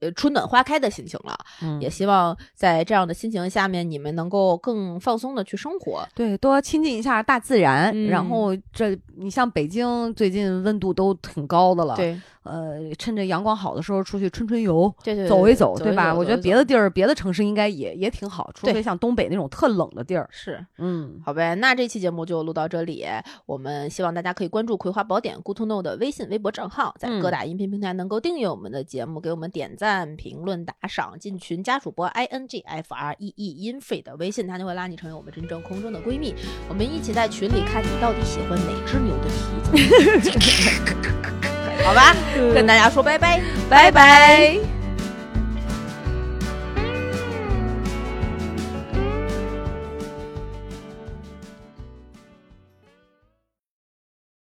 呃春暖花开的心情了。嗯也希望在这样的心情下面，你们能够更放松的去生活。对，多亲近一下大自然。嗯然后这，你像北京最近温度都挺高的了，，对呃，趁着阳光好的时候出去春春游。对对，走一走，对吧？我觉得别的的地儿、别的城市应该也也挺好，除对非像东北那种特冷的地儿。是嗯，好呗。那这期节目就录到这里，我们希望大家可以关注《葵花宝典》Good to Know 的微信、微博账号，在嗯各大音频平台能够订阅我们的节目，给我们点赞、评论、打赏，进群加主播 i n g f r e e infree 的微信，他就会拉你成为我们真正空中的闺蜜，我们一起在群里看你到底喜欢哪只牛的蹄子。好吧，跟大家说拜拜，拜拜。